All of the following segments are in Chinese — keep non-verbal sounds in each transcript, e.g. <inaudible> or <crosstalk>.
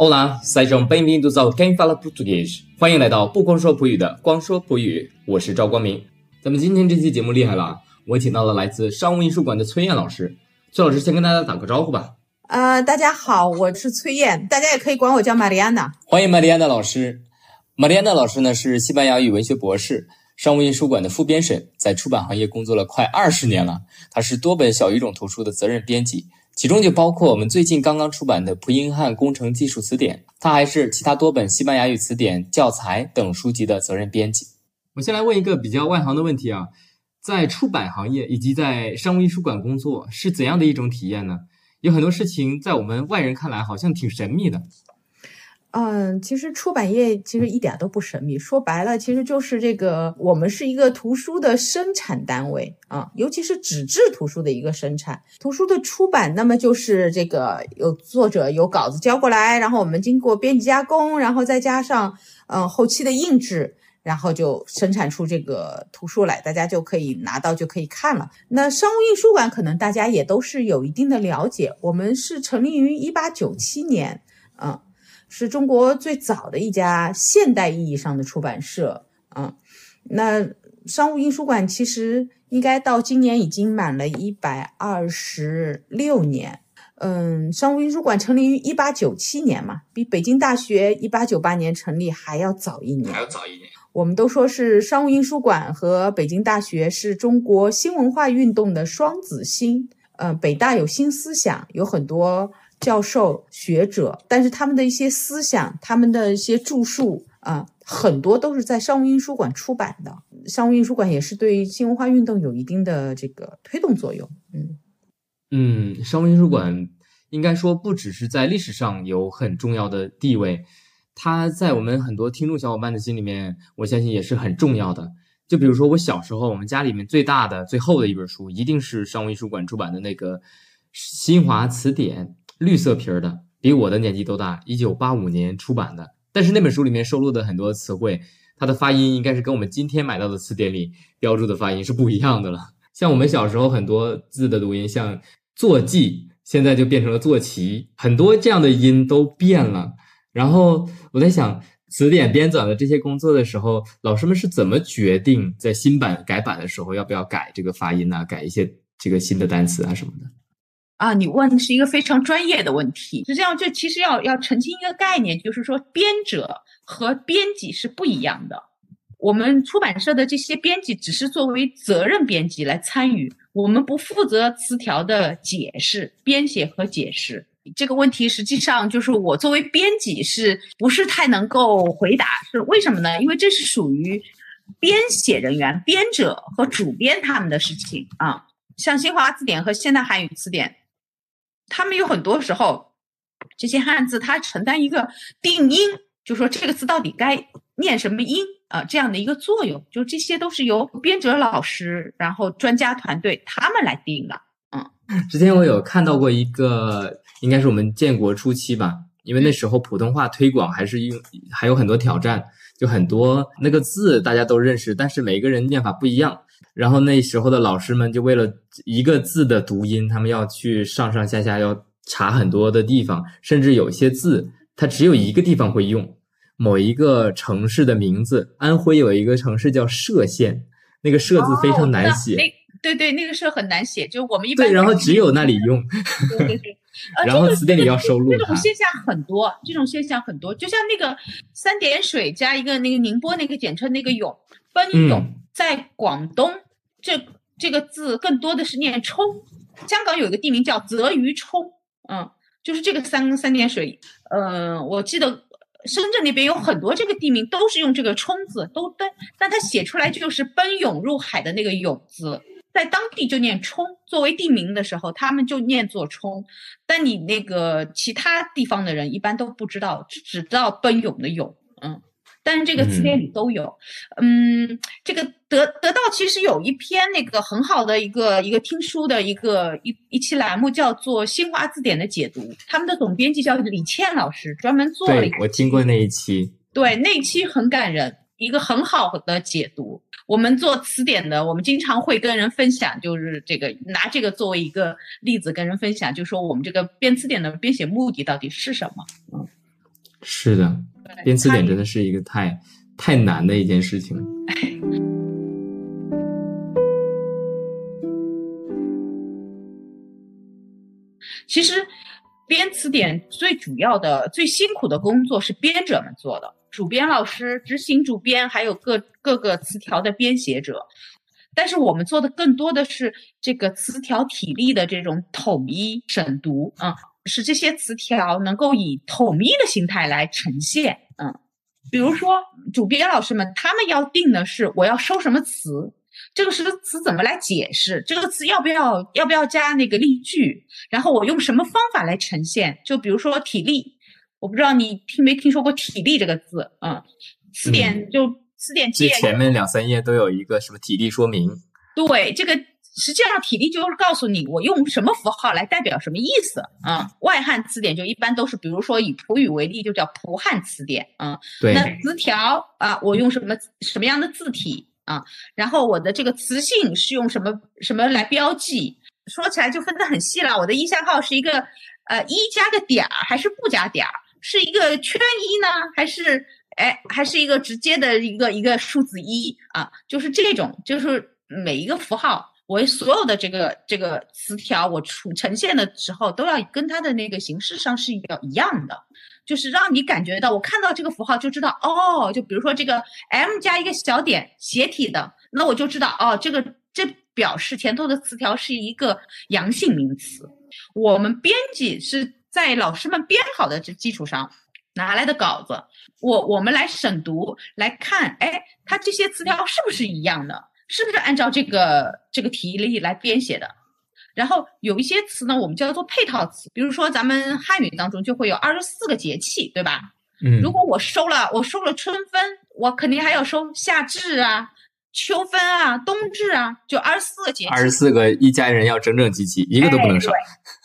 Olá, sejam bem-vindos ao Quem Fala Português。欢迎来到不光说葡语的光说葡语，我是赵光明。咱们今天这期节目厉害了啊！我请到了来自商务印书馆的崔燕老师。崔老师先跟大家打个招呼吧。呃，大家好，我是崔燕，大家也可以管我叫玛丽安娜。欢迎玛丽安娜老师。玛丽安娜老师呢是西班牙语文学博士，商务印书馆的副编审，在出版行业工作了快二十年了。她是多本小语种图书的责任编辑。其中就包括我们最近刚刚出版的《蒲英汉工程技术词典》，它还是其他多本西班牙语词典、教材等书籍的责任编辑。我先来问一个比较外行的问题啊，在出版行业以及在商务印书馆工作是怎样的一种体验呢？有很多事情在我们外人看来好像挺神秘的。嗯，其实出版业其实一点都不神秘，说白了，其实就是这个，我们是一个图书的生产单位啊，尤其是纸质图书的一个生产。图书的出版，那么就是这个有作者有稿子交过来，然后我们经过编辑加工，然后再加上嗯后期的印制，然后就生产出这个图书来，大家就可以拿到就可以看了。那商务印书馆可能大家也都是有一定的了解，我们是成立于一八九七年，是中国最早的一家现代意义上的出版社啊。那商务印书馆其实应该到今年已经满了一百二十六年。嗯，商务印书馆成立于一八九七年嘛，比北京大学一八九八年成立还要早一年。还要早一年。我们都说是商务印书馆和北京大学是中国新文化运动的双子星。嗯，北大有新思想，有很多。教授、学者，但是他们的一些思想、他们的一些著述啊，很多都是在商务印书馆出版的。商务印书馆也是对新文化运动有一定的这个推动作用。嗯嗯，商务印书馆应该说不只是在历史上有很重要的地位，它在我们很多听众小伙伴的心里面，我相信也是很重要的。就比如说我小时候，我们家里面最大的、最厚的一本书，一定是商务印书馆出版的那个《新华词典》。绿色皮儿的，比我的年纪都大，一九八五年出版的。但是那本书里面收录的很多词汇，它的发音应该是跟我们今天买到的词典里标注的发音是不一样的了。像我们小时候很多字的读音，像坐骑，现在就变成了坐骑，很多这样的音都变了。然后我在想，词典编纂的这些工作的时候，老师们是怎么决定在新版改版的时候要不要改这个发音呢？改一些这个新的单词啊什么的？啊，你问的是一个非常专业的问题。是这样，就其实要要澄清一个概念，就是说编者和编辑是不一样的。我们出版社的这些编辑只是作为责任编辑来参与，我们不负责词条的解释、编写和解释。这个问题实际上就是我作为编辑是不是太能够回答？是为什么呢？因为这是属于编写人员、编者和主编他们的事情啊。像新华字典和现代汉语词典。他们有很多时候，这些汉字它承担一个定音，就说这个字到底该念什么音啊，这样的一个作用，就这些都是由编者老师，然后专家团队他们来定的。嗯，<laughs> 之前我有看到过一个，应该是我们建国初期吧，因为那时候普通话推广还是用还有很多挑战，就很多那个字大家都认识，但是每个人念法不一样。然后那时候的老师们就为了一个字的读音，他们要去上上下下要查很多的地方，甚至有些字它只有一个地方会用，某一个城市的名字，安徽有一个城市叫歙县，那个歙字非常难写。对对，那个是很难写，就我们一般。对，然后只有那里用。<laughs> 对对对。<laughs> 然后词典里要收录。这种现象很多，这种现象很多，就像那个三点水加一个那个宁波那个简称那个永，奔涌。在广东，这这个字更多的是念冲。香港有一个地名叫泽鱼冲，嗯，就是这个三三点水。嗯，我记得深圳那边有很多这个地名都是用这个冲字，都奔但它写出来就是奔涌入海的那个涌字，在当地就念冲。作为地名的时候，他们就念作冲。但你那个其他地方的人一般都不知道，只知道奔涌的涌，嗯。但是这个词典里都有，嗯，这个得得到其实有一篇那个很好的一个一个听书的一个一一期栏目，叫做《新华字典的解读》，他们的总编辑叫李倩老师，专门做了。对，我听过那一期。对，那一期很感人，一个很好的解读。我们做词典的，我们经常会跟人分享，就是这个拿这个作为一个例子跟人分享，就说我们这个编词典的编写目的到底是什么？嗯。是的，编词典真的是一个太太难的一件事情。<laughs> 其实，编词典最主要的、最辛苦的工作是编者们做的，主编老师、执行主编，还有各各个词条的编写者。但是我们做的更多的是这个词条体例的这种统一审读，嗯，使这些词条能够以统一的形态来呈现，嗯，比如说主编老师们他们要定的是我要收什么词。这个词词怎么来解释？这个词要不要要不要加那个例句？然后我用什么方法来呈现？就比如说体力，我不知道你听没听说过体力这个字？嗯，词典就词典最前面两三页都有一个什么体力说明。对，这个实际上体例就是告诉你我用什么符号来代表什么意思。啊，外汉词典就一般都是，比如说以普语为例，就叫普汉词典。啊，对。那词条啊，我用什么什么样的字体？啊，然后我的这个词性是用什么什么来标记？说起来就分得很细了。我的意象号是一个呃一加个点儿，还是不加点儿？是一个圈一呢，还是哎还是一个直接的一个一个数字一啊？就是这种，就是每一个符号，我所有的这个这个词条，我出呈现的时候都要跟它的那个形式上是要一样的。就是让你感觉到，我看到这个符号就知道，哦，就比如说这个 M 加一个小点斜体的，那我就知道，哦，这个这表示前头的词条是一个阳性名词。我们编辑是在老师们编好的这基础上拿来的稿子，我我们来审读来看，哎，它这些词条是不是一样的？是不是按照这个这个题例来编写的？然后有一些词呢，我们叫做配套词，比如说咱们汉语当中就会有二十四个节气，对吧？嗯，如果我收了，我收了春分，我肯定还要收夏至啊、秋分啊、冬至啊，就二十四个节气。二十四个一家人要整整齐齐，一个都不能少。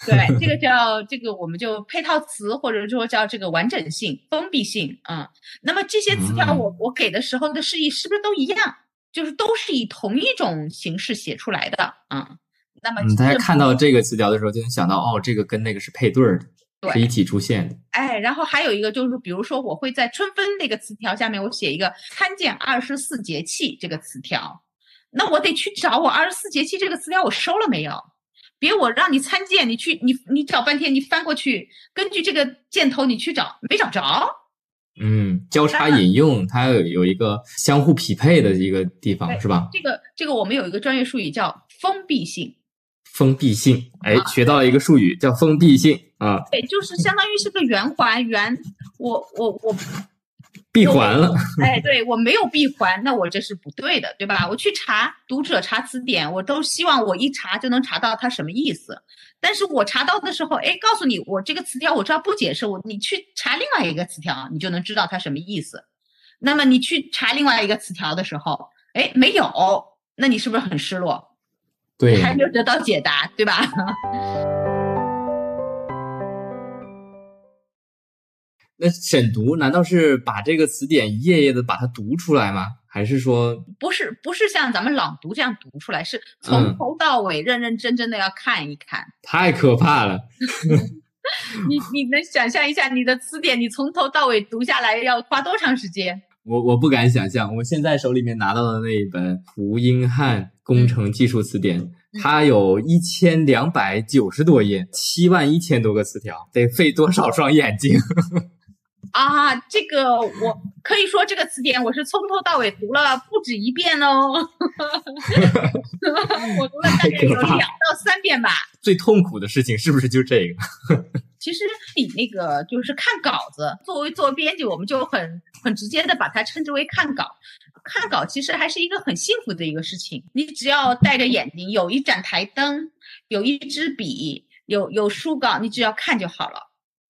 对，这个 <laughs> 叫这个我们就配套词，或者说叫这个完整性、封闭性。嗯，那么这些词条我我给的时候的释义是不是都一样？就是都是以同一种形式写出来的。嗯。那么，大家看到这个词条的时候，就能想到哦，这个跟那个是配对儿的，是一起出现的。哎，然后还有一个就是，比如说我会在春分那个词条下面，我写一个参见二十四节气这个词条，那我得去找我二十四节气这个词条我收了没有？别我让你参见，你去你你找半天，你翻过去，根据这个箭头你去找，没找着。嗯，交叉引用它有有一个相互匹配的一个地方，是吧？这个这个我们有一个专业术语叫封闭性。封闭性，哎，学到了一个术语，叫封闭性啊。对，就是相当于是个圆环，圆，我我我闭环了。哎，对我没有闭环，那我这是不对的，对吧？我去查读者查词典，我都希望我一查就能查到它什么意思。但是我查到的时候，哎，告诉你，我这个词条我知道不解释，我你去查另外一个词条，你就能知道它什么意思。那么你去查另外一个词条的时候，哎，没有，那你是不是很失落？对，还没有得到解答，对吧？那审读难道是把这个词典一页页的把它读出来吗？还是说不是？不是像咱们朗读这样读出来，是从头到尾认认真真的要看一看。太可怕了！<laughs> 你你能想象一下，你的词典你从头到尾读下来要花多长时间？<laughs> 我我不敢想象，我现在手里面拿到的那一本胡英汉工程技术词典，它有一千两百九十多页，七万一千多个词条，得费多少双眼睛？<laughs> 啊，这个我可以说，这个词典我是从头到尾读了不止一遍哦，<laughs> 我读了大概有两到三遍吧。最痛苦的事情是不是就这个？<laughs> 其实你那个就是看稿子，作为做编辑，我们就很很直接的把它称之为看稿。看稿其实还是一个很幸福的一个事情，你只要戴着眼睛，有一盏台灯，有一支笔，有有书稿，你只要看就好了。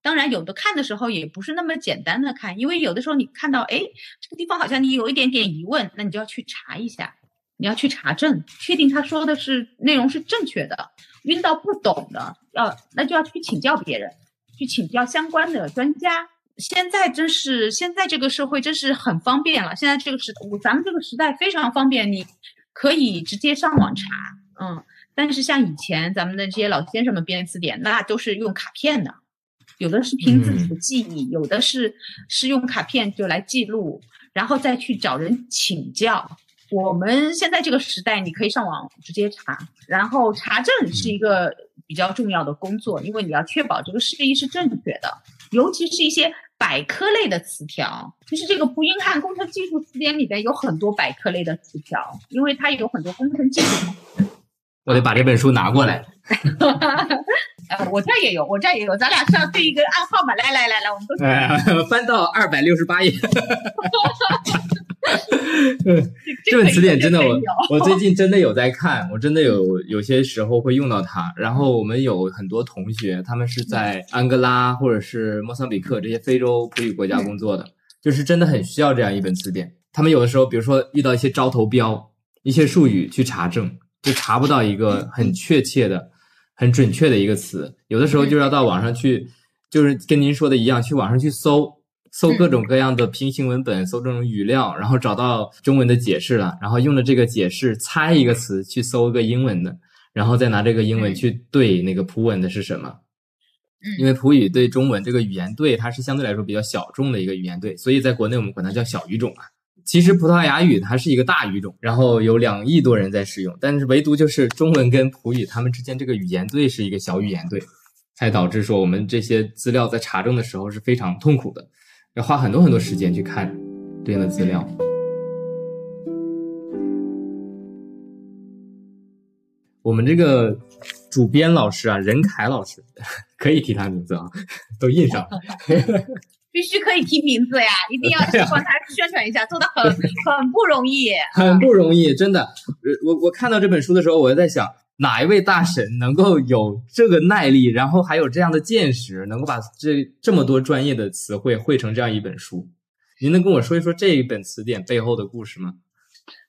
当然，有的看的时候也不是那么简单的看，因为有的时候你看到，哎，这个地方好像你有一点点疑问，那你就要去查一下，你要去查证，确定他说的是内容是正确的。晕到不懂的，要那就要去请教别人，去请教相关的专家。现在真是现在这个社会真是很方便了，现在这个时咱们这个时代非常方便，你可以直接上网查，嗯。但是像以前咱们的这些老先生们编词典，那都是用卡片的。有的是凭自己的记忆，有的是是用卡片就来记录，然后再去找人请教。我们现在这个时代，你可以上网直接查，然后查证是一个比较重要的工作，因为你要确保这个释义是正确的，尤其是一些百科类的词条。就是这个《蒲英汉工程技术词典》里边有很多百科类的词条，因为它有很多工程技术。我得把这本书拿过来。<laughs> 呃，我这儿也有，我这儿也有，咱俩是要对一个暗号嘛？来来来来，我们都哎，翻到二百六十八页。<laughs> 这本词典真的，我 <laughs> 我最近真的有在看，我真的有有些时候会用到它。然后我们有很多同学，他们是在安哥拉或者是莫桑比克这些非洲葡语国家工作的，就是真的很需要这样一本词典。他们有的时候，比如说遇到一些招投标、一些术语去查证，就查不到一个很确切的、很准确的一个词，有的时候就要到网上去，就是跟您说的一样，去网上去搜。搜各种各样的平行文本，搜这种语料，然后找到中文的解释了，然后用了这个解释猜一个词，去搜一个英文的，然后再拿这个英文去对那个葡文的是什么。因为葡语对中文这个语言对它是相对来说比较小众的一个语言对，所以在国内我们管它叫小语种啊。其实葡萄牙语它是一个大语种，然后有两亿多人在使用，但是唯独就是中文跟葡语它们之间这个语言对是一个小语言对，才导致说我们这些资料在查证的时候是非常痛苦的。要花很多很多时间去看对应的资料。我们这个主编老师啊，任凯老师，<laughs> 可以提他名字啊，都印上了。必须可以提名字呀，<laughs> 一定要帮他宣传一下，做的很很不容易，很不容易，真的。我我看到这本书的时候，我就在想。哪一位大神能够有这个耐力，然后还有这样的见识，能够把这这么多专业的词汇汇成这样一本书？您能跟我说一说这一本词典背后的故事吗？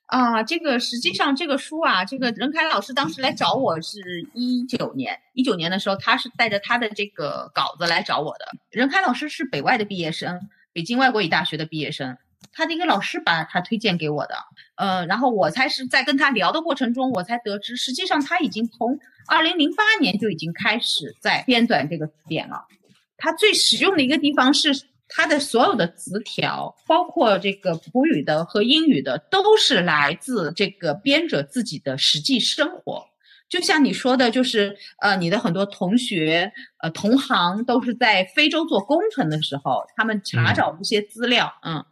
啊，这个实际上这个书啊，这个任凯老师当时来找我是一九年，一九年的时候，他是带着他的这个稿子来找我的。任凯老师是北外的毕业生，北京外国语大学的毕业生。他的一个老师把他推荐给我的，呃，然后我才是在跟他聊的过程中，我才得知，实际上他已经从二零零八年就已经开始在编纂这个词典了。他最实用的一个地方是，他的所有的词条，包括这个普语的和英语的，都是来自这个编者自己的实际生活。就像你说的，就是呃，你的很多同学、呃同行都是在非洲做工程的时候，他们查找一些资料，嗯。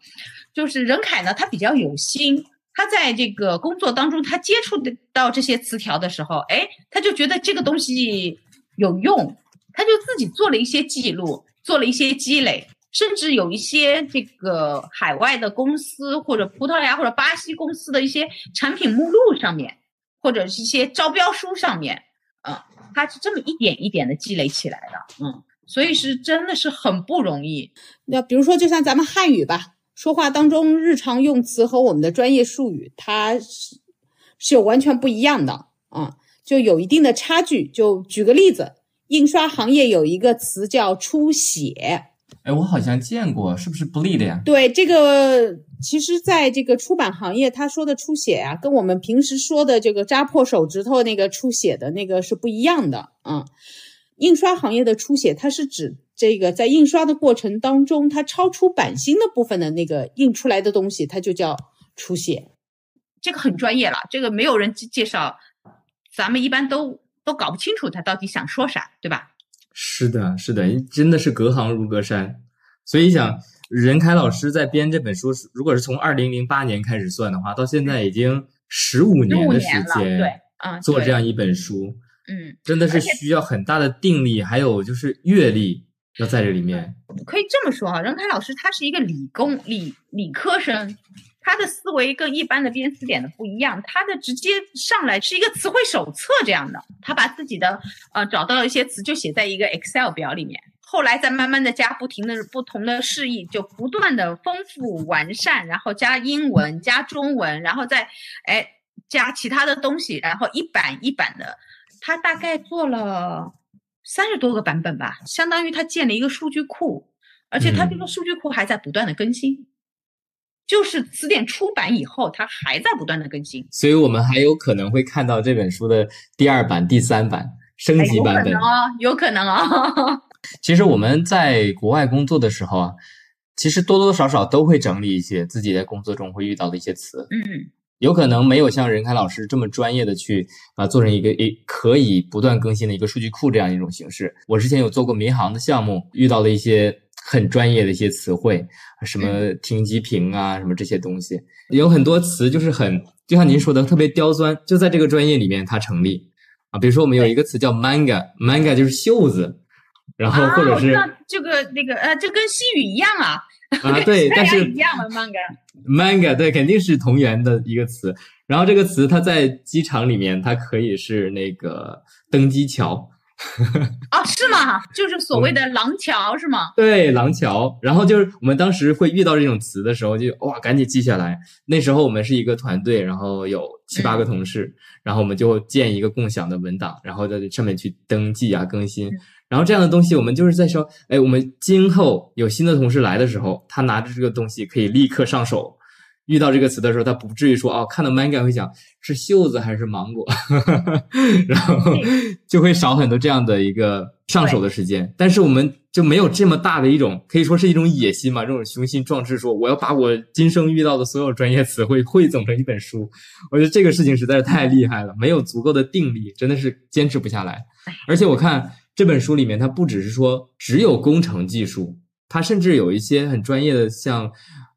就是任凯呢，他比较有心，他在这个工作当中，他接触的到这些词条的时候，哎，他就觉得这个东西有用，他就自己做了一些记录，做了一些积累，甚至有一些这个海外的公司或者葡萄牙或者巴西公司的一些产品目录上面，或者是一些招标书上面，嗯，它是这么一点一点的积累起来的，嗯，所以是真的是很不容易。那比如说，就像咱们汉语吧。说话当中日常用词和我们的专业术语，它是是有完全不一样的啊，就有一定的差距。就举个例子，印刷行业有一个词叫出血，哎，我好像见过，是不是不利的呀？对，这个其实在这个出版行业，他说的出血啊，跟我们平时说的这个扎破手指头那个出血的那个是不一样的啊。印刷行业的出血，它是指。这个在印刷的过程当中，它超出版芯的部分的那个印出来的东西，它就叫出血。这个很专业了，这个没有人介绍，咱们一般都都搞不清楚他到底想说啥，对吧？是的，是的，真的是隔行如隔山。所以想任凯老师在编这本书，如果是从二零零八年开始算的话，到现在已经十五年的时间，对，嗯，做这样一本书，嗯，真的是需要很大的定力，还有就是阅历。要在这里面，可以这么说啊，任凯老师他是一个理工理理科生，他的思维跟一般的编词典的不一样，他的直接上来是一个词汇手册这样的，他把自己的呃找到一些词就写在一个 Excel 表里面，后来再慢慢的加不停的不同的释义，就不断的丰富完善，然后加英文加中文，然后再哎加其他的东西，然后一版一版的，他大概做了。三十多个版本吧，相当于他建了一个数据库，而且他这个数据库还在不断的更新，就是词典出版以后，它还在不断的更新，所以我们还有可能会看到这本书的第二版、第三版升级版本哦，有可能哦。<laughs> 其实我们在国外工作的时候啊，其实多多少少都会整理一些自己在工作中会遇到的一些词。嗯有可能没有像任凯老师这么专业的去啊做成一个一可以不断更新的一个数据库这样一种形式。我之前有做过民航的项目，遇到了一些很专业的一些词汇，什么停机坪啊，什么这些东西，有很多词就是很，就像您说的特别刁钻，就在这个专业里面它成立啊。比如说我们有一个词叫 manga，manga 就是袖子，然后或者是这个那个呃，这跟西语一样啊，啊对，但是一样的 manga。manga 对，肯定是同源的一个词。然后这个词它在机场里面，它可以是那个登机桥，哦，<laughs> 是吗？就是所谓的廊桥是吗？对，廊桥。然后就是我们当时会遇到这种词的时候，就哇，赶紧记下来。那时候我们是一个团队，然后有七八个同事，然后我们就建一个共享的文档，然后在这上面去登记啊、更新。然后这样的东西，我们就是在说，哎，我们今后有新的同事来的时候，他拿着这个东西可以立刻上手。遇到这个词的时候，他不至于说哦，看到 manga 会想是袖子还是芒果，<laughs> 然后就会少很多这样的一个上手的时间。但是我们就没有这么大的一种，可以说是一种野心嘛，这种雄心壮志，说我要把我今生遇到的所有专业词汇汇总成一本书。我觉得这个事情实在是太厉害了，没有足够的定力，真的是坚持不下来。而且我看这本书里面，它不只是说只有工程技术，它甚至有一些很专业的，像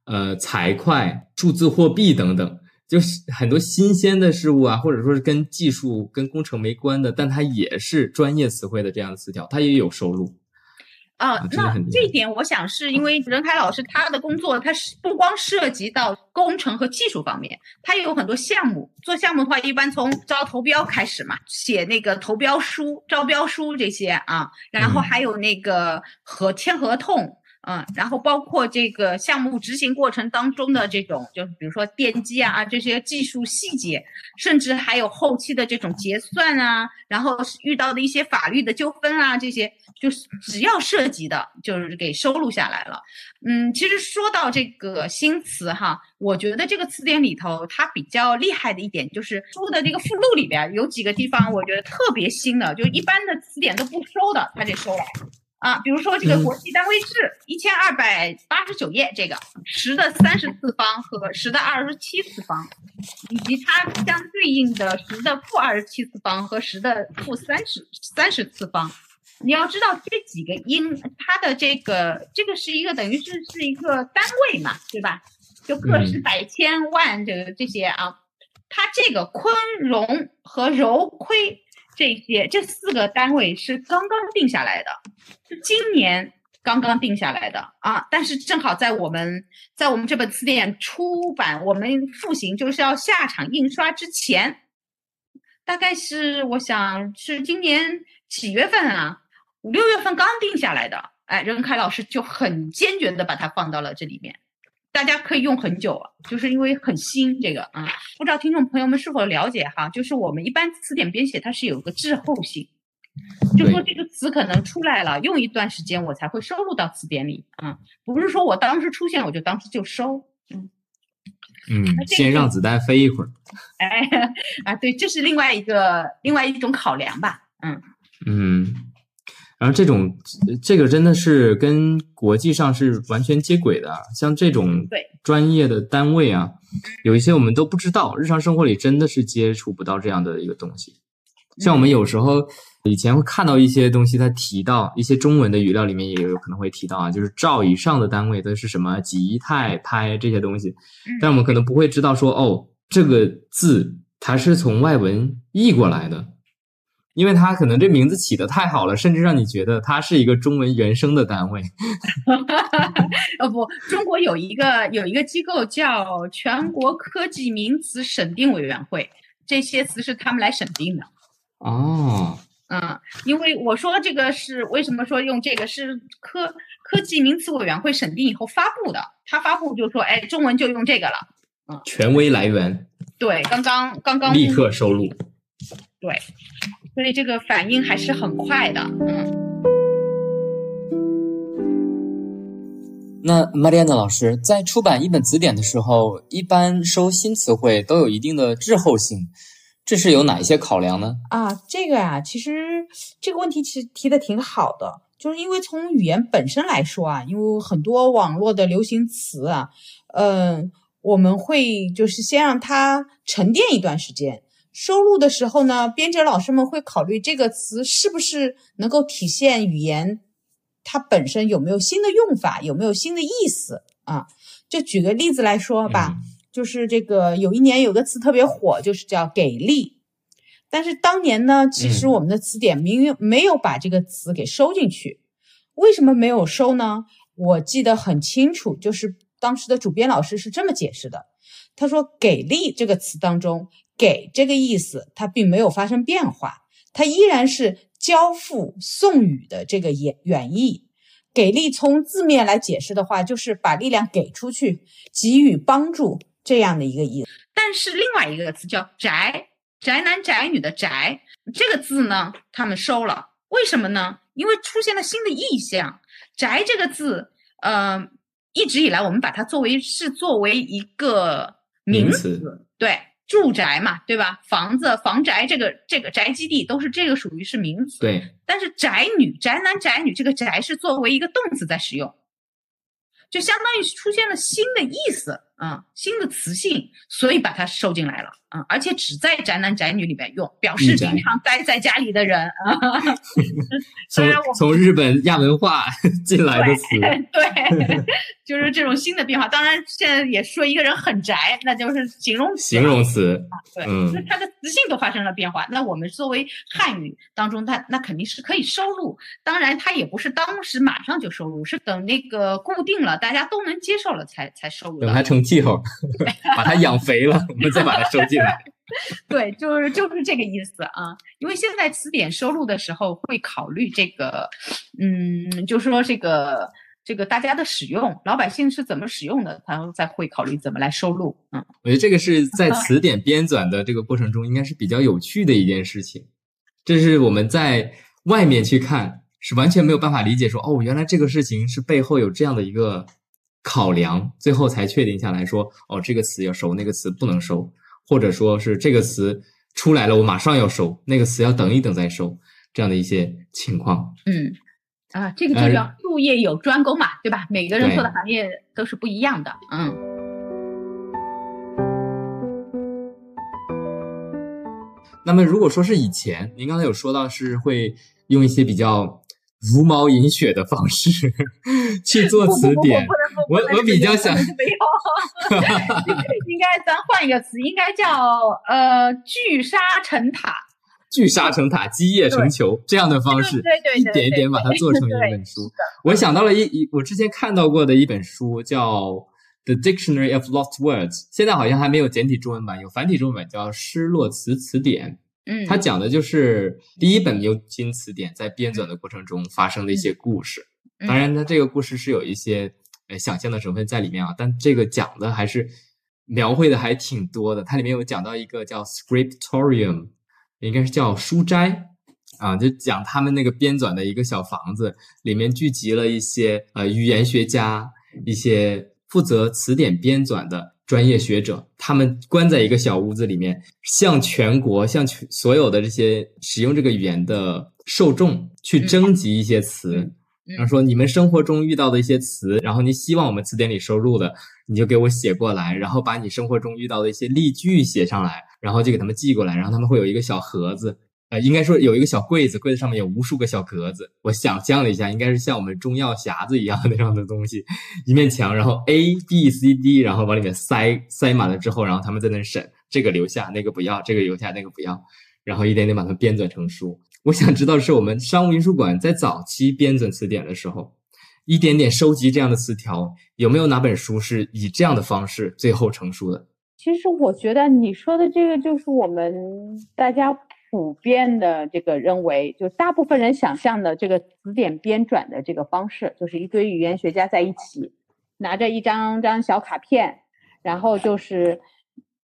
呃财会、数字货币等等，就是很多新鲜的事物啊，或者说是跟技术、跟工程没关的，但它也是专业词汇的这样的词条，它也有收入。啊、那这一点我想是因为 <laughs> 任凯老师他的工作，他是不光涉及到工程和技术方面，他也有很多项目。做项目的话，一般从招投标开始嘛，写那个投标书、招标书这些啊，然后嗯还有那个和签合同。嗯，然后包括这个项目执行过程当中的这种，就是比如说电机啊这些技术细节，甚至还有后期的这种结算啊，然后遇到的一些法律的纠纷啊，这些就是只要涉及的，就是给收录下来了。嗯，其实说到这个新词哈，我觉得这个词典里头它比较厉害的一点就是书的这个附录里边有几个地方我觉得特别新的，就一般的词典都不收的，它给收了。啊，比如说这个嗯国际单位制一千二百八十九页，这个十的三十次方和十的二十七次方，以及它相对应的十的负二十七次方和十的负三十三十次方。你要知道这几个音，它的这个这个是一个等于是是一个单位嘛，对吧？就个十嗯百千万这个这些啊，它这个昆荣和柔亏这些这四个单位是刚刚定下来的，是今年刚刚定下来的啊。但是正好在我们在我们这本词典出版，我们复行就是要下场印刷之前，大概是我想是今年几月份啊，五六月份刚定下来的。哎，任凯老师就很坚决的把它放到了这里面。大家可以用很久啊，就是因为很新这个啊，不知道听众朋友们是否了解哈？就是我们一般词典编写它是有个滞后性，就说这个词可能出来了，用一段时间我才会收录到词典里啊，不是说我当时出现我就当时就收，嗯，嗯，先让子弹飞一会儿。哎 <laughs> 啊，对，这是另外一个另外一种考量吧，嗯，嗯，然后这种这个真的是跟国际上是完全接轨的啊，像这种专业的单位啊，有一些我们都不知道，日常生活里真的是接触不到这样的一个东西。像我们有时候以前会看到一些东西，它提到一些中文的语料里面也有可能会提到啊，就是兆以上的单位都是什么吉、泰、拍这些东西，但我们可能不会知道说哦，这个字它是从外文译过来的。因为它可能这名字起的太好了，甚至让你觉得它是一个中文原生的单位。<laughs> 哦不，中国有一个有一个机构叫全国科技名词审定委员会，这些词是他们来审定的。哦，嗯，因为我说这个是为什么说用这个是科科技名词委员会审定以后发布的，他发布就说，哎，中文就用这个了。嗯权威来源，对，刚刚刚刚立刻收录。对，所以这个反应还是很快的。嗯，那玛丽安娜老师在出版一本词典的时候，一般收新词汇都有一定的滞后性，这是有哪一些考量呢？啊，这个呀、其实这个问题其实提的挺好的。就是因为从语言本身来说啊，因为很多网络的流行词啊，嗯，我们会就是先让它沉淀一段时间。收录的时候呢，编者老师们会考虑这个词是不是能够体现语言它本身有没有新的用法，有没有新的意思啊？就举个例子来说吧，就是这个有一年有个词特别火，就是叫“给力”，但是当年呢，其实我们的词典明明没有把这个词给收进去。为什么没有收呢？我记得很清楚，就是当时的主编老师是这么解释的，他说：“给力”这个词当中。给这个意思，它并没有发生变化，它依然是交付、送予的这个原原意。给力从字面来解释的话，就是把力量给出去，给予帮助这样的一个意思。但是另外一个词叫宅，宅男宅女的宅这个字呢，他们收了，为什么呢？因为出现了新的意象。宅这个字，呃，一直以来我们把它作为是作为一个名词，对。住宅嘛，对吧？房子、房宅，这个这个宅基地都是这个属于是名词。对。但是宅女、宅男、宅女，这个宅是作为一个动词在使用，就相当于出现了新的意思。啊，新的词性，所以把它收进来了啊，而且只在宅男宅女里面用，表示经常待在家里的人啊。<laughs> 从从日本亚文化进来的词，对，<laughs> 就是这种新的变化。当然，现在也说一个人很宅，那就是形容词。形容词啊，对，那它的词性都发生了变化。那我们作为汉语当中，它那肯定是可以收录。当然，它也不是当时马上就收录，是等那个固定了，大家都能接受了才才收录。等它成。气候，<laughs> 把它养肥了，我们再把它收进来。<laughs> 对，就是就是这个意思啊。因为现在词典收录的时候会考虑这个，嗯，就说这个这个大家的使用，老百姓是怎么使用的，然后再会考虑怎么来收录。嗯，我觉得这个是在词典编纂的这个过程中，应该是比较有趣的一件事情。这是我们在外面去看，是完全没有办法理解说，哦，原来这个事情是背后有这样的一个。考量最后才确定下来说，哦，这个词要收，那个词不能收，或者说是这个词出来了，我马上要收，那个词要等一等再收，这样的一些情况。嗯，啊，这个就叫术业有专攻嘛，对吧？每个人做的行业都是不一样的。嗯。那么如果说是以前，您刚才有说到是会用一些比较。茹毛饮血的方式去做词典，我我比较想，<laughs> 应该咱换一个词，应该叫呃聚沙成塔，聚沙成塔，积液成球这样的方式，对对，一点一点把它做成一本书。我想到了一一我之前看到过的一本书，叫《The Dictionary of Lost Words》，现在好像还没有简体中文版，有繁体中文版叫《失落词词典》。嗯，它讲的就是第一本牛津词典在编纂的过程中发生的一些故事。当然，它这个故事是有一些呃想象的成分在里面啊，但这个讲的还是描绘的还挺多的。它里面有讲到一个叫 Scriptorium，应该是叫书斋啊，就讲他们那个编纂的一个小房子，里面聚集了一些呃语言学家，一些负责词典编纂的。专业学者，他们关在一个小屋子里面，向全国、向全所有的这些使用这个语言的受众去征集一些词，然后说你们生活中遇到的一些词，然后你希望我们词典里收录的，你就给我写过来，然后把你生活中遇到的一些例句写上来，然后就给他们寄过来，然后他们会有一个小盒子。呃，应该说有一个小柜子，柜子上面有无数个小格子。我想象了一下，应该是像我们中药匣子一样那样的东西，一面墙，然后 A B C D，然后往里面塞塞满了之后，然后他们在那审，这个留下，那个不要，这个留下，那个不要，然后一点点把它编纂成书。我想知道是我们商务印书馆在早期编纂词典的时候，一点点收集这样的词条，有没有哪本书是以这样的方式最后成书的？其实我觉得你说的这个就是我们大家。普遍的这个认为，就大部分人想象的这个词典编纂的这个方式，就是一堆语言学家在一起，拿着一张张小卡片，然后就是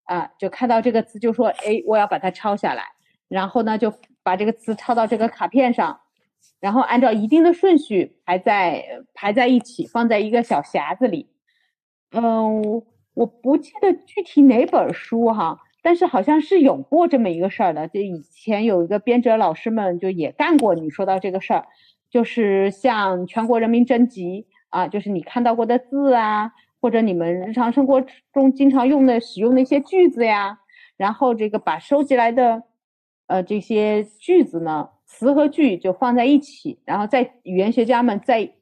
啊，就看到这个词就说，哎，我要把它抄下来，然后呢就把这个词抄到这个卡片上，然后按照一定的顺序排在排在一起，放在一个小匣子里。嗯，我不记得具体哪本书哈。但是好像是有过这么一个事儿的，就以前有一个编者老师们就也干过。你说到这个事儿，就是像全国人民征集啊，就是你看到过的字啊，或者你们日常生活中经常用的、使用的一些句子呀，然后这个把收集来的呃这些句子呢，词和句就放在一起，然后在语言学家们在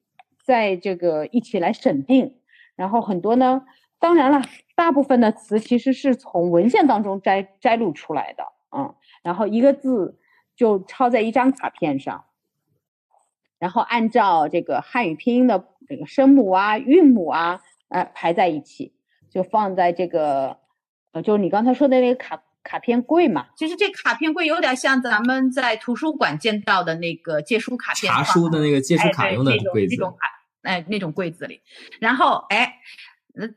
在这个一起来审定，然后很多呢，当然了，大部分的词其实是从文献当中摘摘录出来的，嗯，然后一个字就抄在一张卡片上。然后按照这个汉语拼音的这个声母啊、韵母啊，呃，排在一起，就放在这个，呃，就是你刚才说的那个卡卡片柜嘛。其实这卡片柜有点像咱们在图书馆见到的那个借书卡片，查书的那个借书卡用的柜子，那种卡，哎，那种柜子里。然后，哎。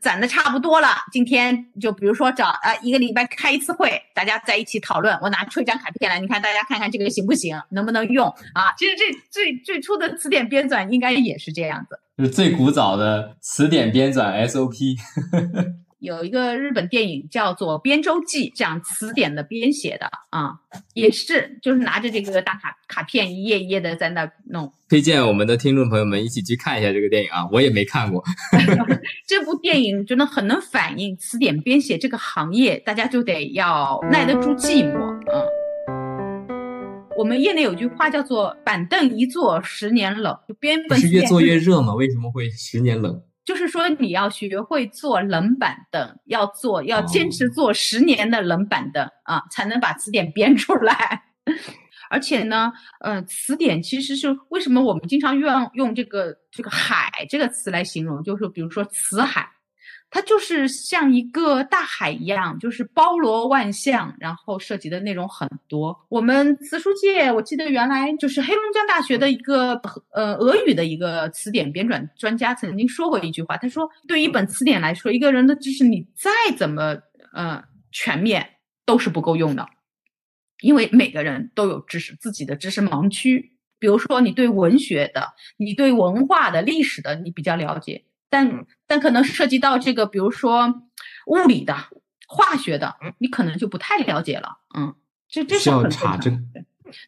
攒的差不多了，今天就比如说找啊一个礼拜开一次会，大家在一起讨论。我拿出一张卡片来，你看大家看看这个行不行，能不能用啊？其实这最最初的词典编纂应该也是这样子，就是最古早的词典编纂 SOP。<laughs> 有一个日本电影叫做《编舟记》，讲词典的编写的啊，也是就是拿着这个大卡卡片，一页一页的在那弄。推荐我们的听众朋友们一起去看一下这个电影啊，我也没看过。<laughs> 这部电影真的很能反映词典编写这个行业，大家就得要耐得住寂寞啊。我们业内有句话叫做“板凳一坐十年冷”，就编本是越做越热吗？为什么会十年冷？就是说，你要学会坐冷板凳，要做，要坚持做十年的冷板凳啊，才能把词典编出来。<laughs> 而且呢，呃，词典其实是为什么我们经常用用这个这个“海”这个词来形容，就是比如说词海。它就是像一个大海一样，就是包罗万象，然后涉及的内容很多。我们词书界，我记得原来就是黑龙江大学的一个呃俄语的一个词典编纂专家曾经说过一句话，他说：“对于一本词典来说，一个人的知识你再怎么呃全面都是不够用的，因为每个人都有知识自己的知识盲区。比如说，你对文学的、你对文化的、历史的，你比较了解。”但但可能涉及到这个，比如说物理的、化学的，你可能就不太了解了。嗯，这这是要查证。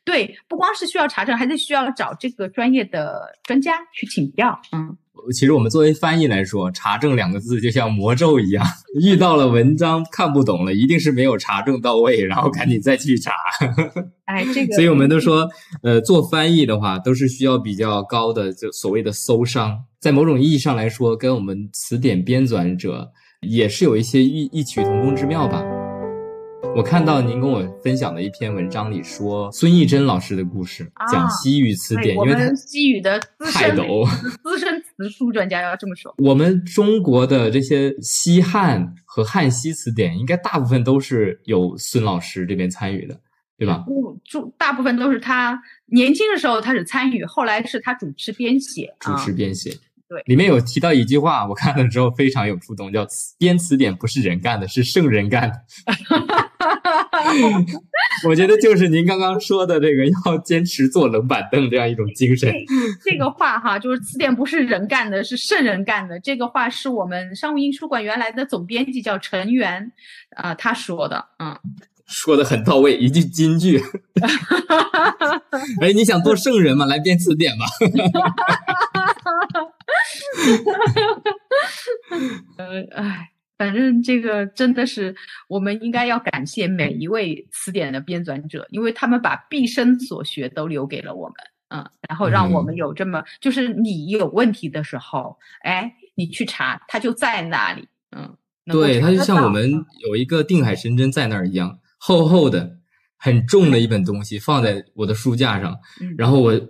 对，不光是需要查证，还得需要找这个专业的专家去请教。嗯。其实我们作为翻译来说，“查证”两个字就像魔咒一样，遇到了文章看不懂了，一定是没有查证到位，然后赶紧再去查。<laughs> 哎，这个，所以我们都说，呃，做翻译的话，都是需要比较高的，就所谓的搜商，在某种意义上来说，跟我们词典编纂者也是有一些异异曲同工之妙吧。我看到您跟我分享的一篇文章里说孙艺珍老师的故事，讲西语词典，因为他西语的泰斗、资深词书专家要这么说。我们中国的这些西汉和汉西词典，应该大部分都是有孙老师这边参与的，对吧？不，就大部分都是他年轻的时候他是参与，后来是他主持编写，主持编写。对，里面有提到一句话，我看了之后非常有触动，叫“编词典不是人干的，是圣人干的 <laughs> ”。我觉得就是您刚刚说的这个，要坚持坐冷板凳这样一种精神。这个话哈，就是词典不是人干的，是圣人干的。这个话是我们商务印书馆原来的总编辑叫陈元啊，他说的，嗯，说的很到位，一句金句。<laughs> 哎，你想做圣人吗？来编词典吧。<laughs> <laughs> 呃，哎，反正这个真的是，我们应该要感谢每一位词典的编纂者，因为他们把毕生所学都留给了我们，嗯，然后让我们有这么，就是你有问题的时候，哎，你去查，它就在那里，嗯，对，它就像我们有一个定海神针在那儿一样，厚厚的、很重的一本东西放在我的书架上，然后我。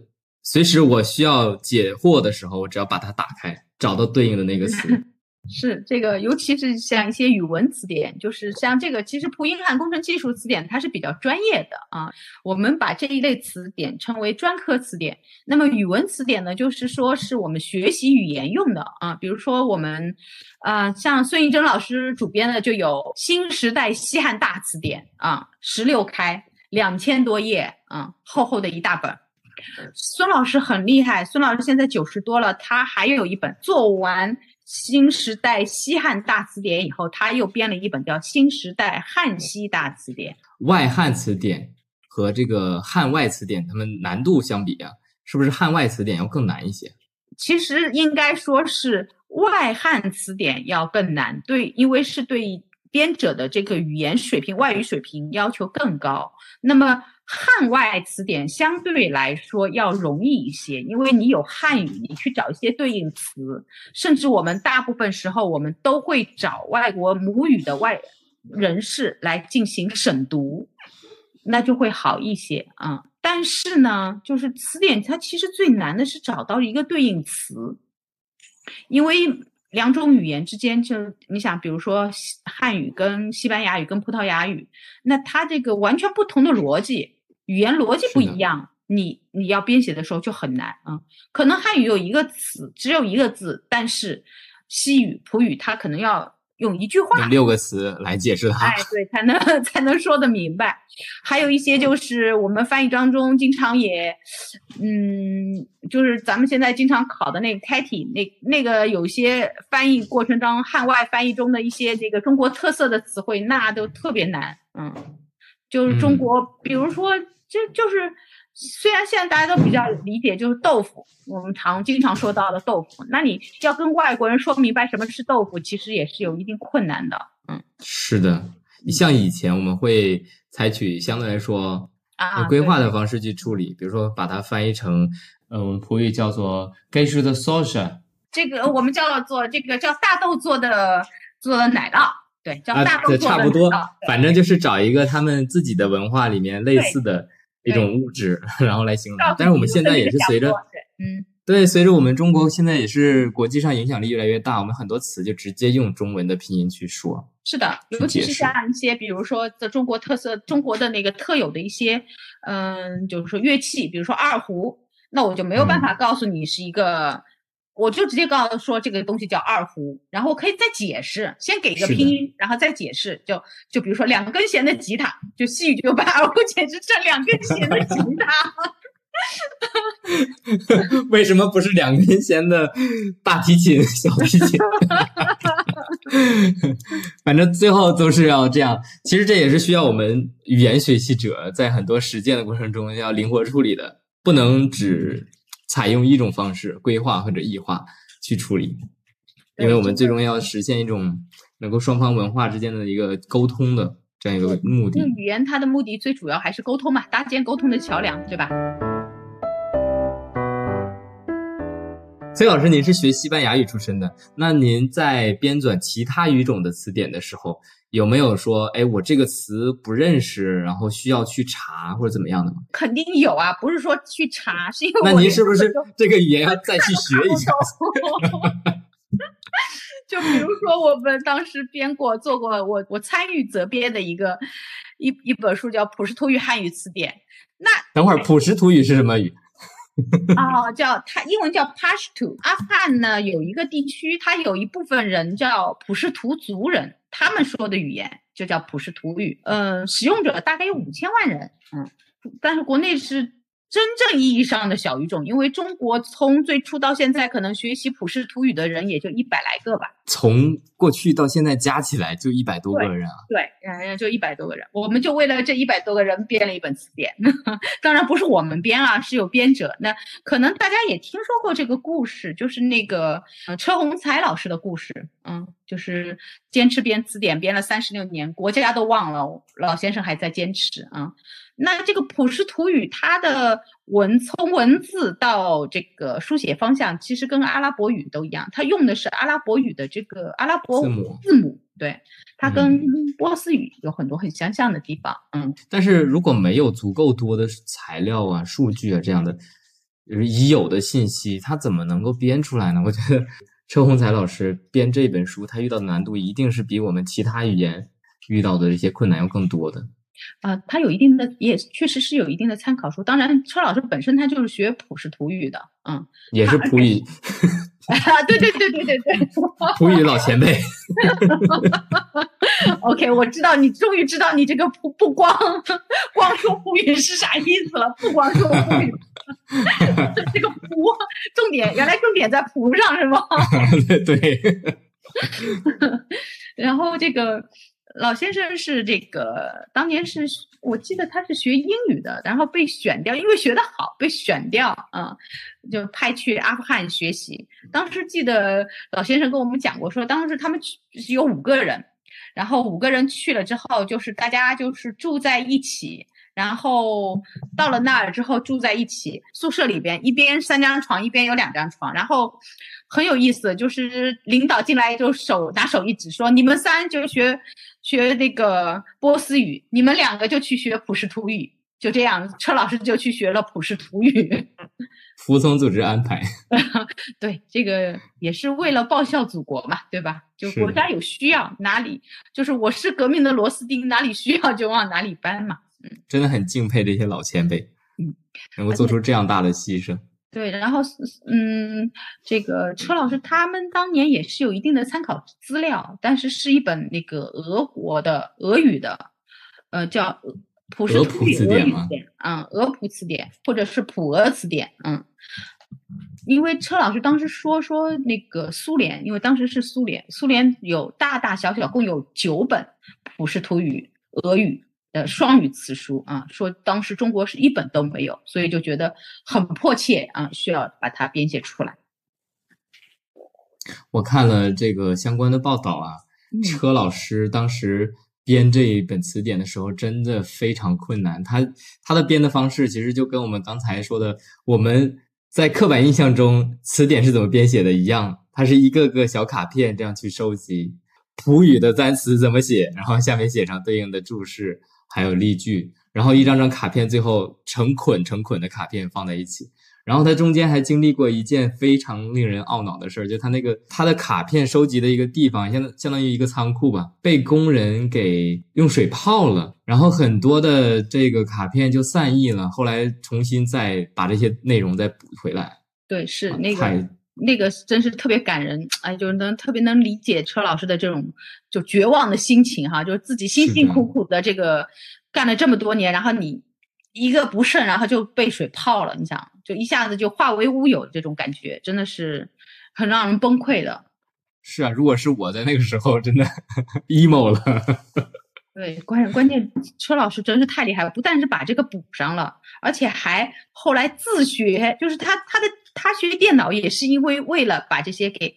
随时我需要解惑的时候，我只要把它打开，找到对应的那个词。<laughs> 是这个，尤其是像一些语文词典，就是像这个，其实普英汉工程技术词典它是比较专业的啊。我们把这一类词典称为专科词典。那么语文词典呢，就是说是我们学习语言用的啊。比如说我们，啊，像孙艺珍老师主编的就有《新时代西汉大词典》啊，十六开，两千多页啊，厚厚的一大本。孙老师很厉害，孙老师现在九十多了，他还有一本做完《新时代西汉大词典》以后，他又编了一本叫《新时代汉西大词典》。外汉词典和这个汉外词典，它们难度相比啊，是不是汉外词典要更难一些？其实应该说是外汉词典要更难，对，因为是对编者的这个语言水平、外语水平要求更高。那么汉外词典相对来说要容易一些，因为你有汉语，你去找一些对应词，甚至我们大部分时候我们都会找外国母语的外人士来进行审读，那就会好一些啊。但是呢，就是词典它其实最难的是找到一个对应词，因为两种语言之间，就你想，比如说汉语跟西班牙语跟葡萄牙语，那它这个完全不同的逻辑，语言逻辑不一样，你你要编写的时候就很难啊。可能汉语有一个词只有一个字，但是西语、葡语它可能要。用一句话，用六个词来解释它，哎，对，才能 <laughs> 才能说得明白。还有一些就是我们翻译当中经常也，嗯，就是咱们现在经常考的那个开题，那那个有些翻译过程当中汉外翻译中的一些这个中国特色的词汇，那都特别难。嗯，就是中国，比如说，就就是。虽然现在大家都比较理解，就是豆腐，我们常经常说到的豆腐。那你要跟外国人说明白什么是豆腐，其实也是有一定困难的。嗯，是的，你像以前我们会采取相对来说啊规划的方式去处理，比如说把它翻译成，嗯，葡语叫做 g e s h de soja，这个我们叫做这个叫大豆做的做的奶酪，对，叫大豆做的差不多，反正就是找一个他们自己的文化里面类似的。一种物质，然后来形容。但是我们现在也是随着，嗯，对，随着我们中国现在也是国际上影响力越来越大，我们很多词就直接用中文的拼音去说。是的，尤其是像一些，比如说在中国特色、中国的那个特有的一些，嗯，就是说乐器，比如说二胡，那我就没有办法告诉你是一个。我就直接告诉说这个东西叫二胡，然后可以再解释，先给个拼音，然后再解释。就就比如说两根弦的吉他，就细语就把二胡解释成两根弦的吉他。<laughs> 为什么不是两根弦的大提琴、小提琴？<laughs> 反正最后都是要这样。其实这也是需要我们语言学习者在很多实践的过程中要灵活处理的，不能只。采用一种方式规划或者异化去处理，因为我们最终要实现一种能够双方文化之间的一个沟通的这样一个目的。语言它的目的最主要还是沟通嘛，搭建沟通的桥梁，对吧？崔老师，您是学西班牙语出身的，那您在编纂其他语种的词典的时候，有没有说，哎，我这个词不认识，然后需要去查或者怎么样的吗？肯定有啊，不是说去查，是因为那您是不是这个语言要再去学一下？<laughs> 就比如说，我们当时编过、做过，我我参与责编的一个一一本书叫《普什图语汉语词典》。那等会儿，普什图语是什么语？哦，叫它英文叫 Pashto。阿富汗呢有一个地区，它有一部分人叫普什图族人，他们说的语言就叫普什图语。嗯，使用者大概有五千万人。嗯，但是国内是。真正意义上的小语种，因为中国从最初到现在，可能学习普什图语的人也就一百来个吧。从过去到现在加起来就一百多个人啊。对，嗯，就一百多个人，我们就为了这一百多个人编了一本词典。<laughs> 当然不是我们编啊，是有编者。那可能大家也听说过这个故事，就是那个呃车洪才老师的故事。嗯，就是坚持编词典编了三十六年，国家都忘了，老先生还在坚持啊。那这个普什图语，它的文从文字到这个书写方向，其实跟阿拉伯语都一样，它用的是阿拉伯语的这个阿拉伯字母。字母对，它跟波斯语有很多很相像的地方。嗯，但是如果没有足够多的材料啊、数据啊这样的已有的信息，它怎么能够编出来呢？我觉得 <laughs> 车洪才老师编这本书，他遇到的难度一定是比我们其他语言遇到的这些困难要更多的。啊，他有一定的，也确实是有一定的参考书。当然，车老师本身他就是学普什图语的，嗯，也是普语。啊，对对对对对对，<laughs> 普语老前辈。<laughs> OK，我知道你终于知道你这个不不光光说普语是啥意思了，不光说普语，<laughs> 这个普重点原来重点在普上是吗？对。然后这个。老先生是这个当年是我记得他是学英语的，然后被选掉，因为学得好被选掉啊、就派去阿富汗学习。当时记得老先生跟我们讲过，说当时他们去有五个人，然后五个人去了之后，就是大家就是住在一起。然后到了那儿之后住在一起，宿舍里边一边三张床，一边有两张床。然后很有意思，就是领导进来就手拿手一指说：“你们三就学学那个波斯语，你们两个就去学普什图语。”就这样，车老师就去学了普什图语。<laughs> 服从组织安排。<laughs> 对，这个也是为了报效祖国嘛，对吧？就国家有需要，哪里就是我是革命的螺丝钉，哪里需要就往哪里搬嘛。嗯真的很敬佩这些老前辈，嗯，能够做出这样大的牺牲。对，然后是嗯，这个车老师他们当年也是有一定的参考资料，但是是一本那个俄国的俄语的，呃，叫俄普什图语俄语词典吗语典，嗯，俄普词典或者是普俄词典，嗯，因为车老师当时说说那个苏联，因为当时是苏联，苏联有大大小小共有九本普什图语俄语的双语词书啊，说当时中国是一本都没有，所以就觉得很迫切啊，需要把它编写出来。我看了这个相关的报道啊，嗯车老师当时编这一本词典的时候，真的非常困难。他他的编的方式其实就跟我们刚才说的，我们在刻板印象中词典是怎么编写的一样，它是一个个小卡片这样去收集普语的单词怎么写，然后下面写上对应的注释，还有例句，然后一张张卡片最后成捆成捆的卡片放在一起。然后他中间还经历过一件非常令人懊恼的事儿，就他那个他的卡片收集的一个地方，相当相当于一个仓库吧，被工人给用水泡了，然后很多的这个卡片就散佚了，后来重新再把这些内容再补回来。对，是啊那个那个真是特别感人，哎，就是能特别能理解车老师的这种就绝望的心情哈，就是自己辛辛苦苦的这个干了这么多年，然后你一个不慎，然后就被水泡了，你想，就一下子就化为乌有，这种感觉真的是很让人崩溃的。是啊，如果是我在那个时候，真的 <laughs> emo 了。<laughs> 对，关关键车老师真是太厉害了，不但是把这个补上了，而且还后来自学，就是他他的他学电脑也是因为为了把这些给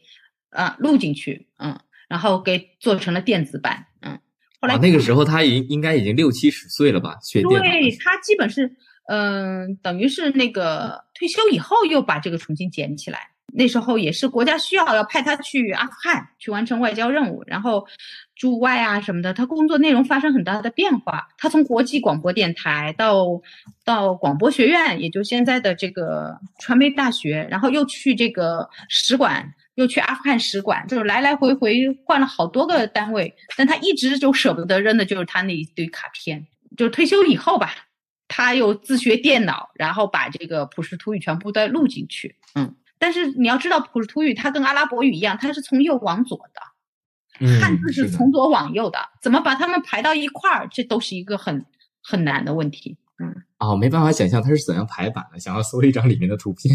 啊、录进去，嗯，然后给做成了电子版，嗯，后来啊，那个时候他已应该已经六七十岁了吧，学电对。他基本是嗯、等于是那个退休以后又把这个重新捡起来。那时候也是国家需要，要派他去阿富汗去完成外交任务，然后驻外啊什么的，他工作内容发生很大的变化。他从国际广播电台到到广播学院，也就现在的这个传媒大学，然后又去这个使馆，又去阿富汗使馆，就是来来回回换了好多个单位，但他一直就舍不得扔的就是他那一堆卡片。就是退休以后吧，他又自学电脑，然后把这个普什图语全部都录进去。嗯，但是你要知道，普什图语它跟阿拉伯语一样，它是从右往左的，汉嗯，字是从左往右的，怎么把它们排到一块儿，这都是一个很很难的问题。嗯，啊，我没办法想象它是怎样排版的，想要搜一张里面的图片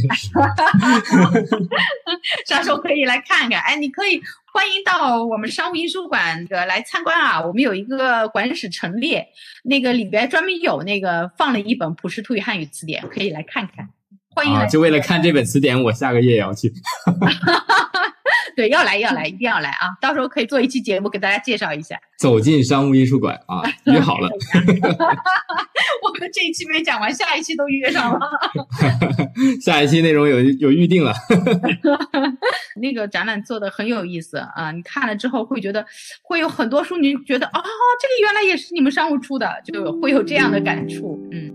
啥 <laughs> 时候可以来看看？哎，你可以欢迎到我们商务印书馆的来参观啊！我们有一个馆史陈列，那个里边专门有那个放了一本普什图语汉语词典，可以来看看。欢迎来啊，就为了看这本词典，我下个月也要去。<laughs> <laughs> 对，要来要来，一定要来啊！到时候可以做一期节目给大家介绍一下。<laughs> 走进商务艺术馆啊，约好了。<laughs> 我们这一期没讲完，下一期都约上了。下一期内容有有预定了。那个展览做的很有意思啊，你看了之后会觉得会有很多书，你觉得啊、这个原来也是你们商务出的，就会有这样的感触。嗯，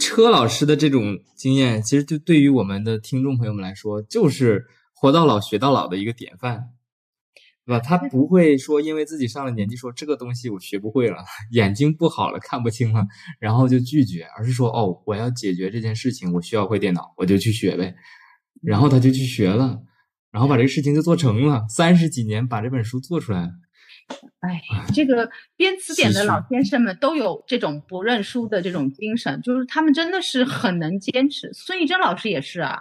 车老师的这种经验，其实就对于我们的听众朋友们来说，就是活到老学到老的一个典范，对吧？他不会说因为自己上了年纪说这个东西我学不会了，<laughs> 眼睛不好了看不清了，然后就拒绝，而是说哦，我要解决这件事情，我需要会电脑，我就去学呗。然后他就去学了，然后把这个事情就做成了，三十几年把这本书做出来了。哎，这个编词典的老先生们都有这种不认输的这种精神，就是他们真的是很能坚持。孙艺珍老师也是啊，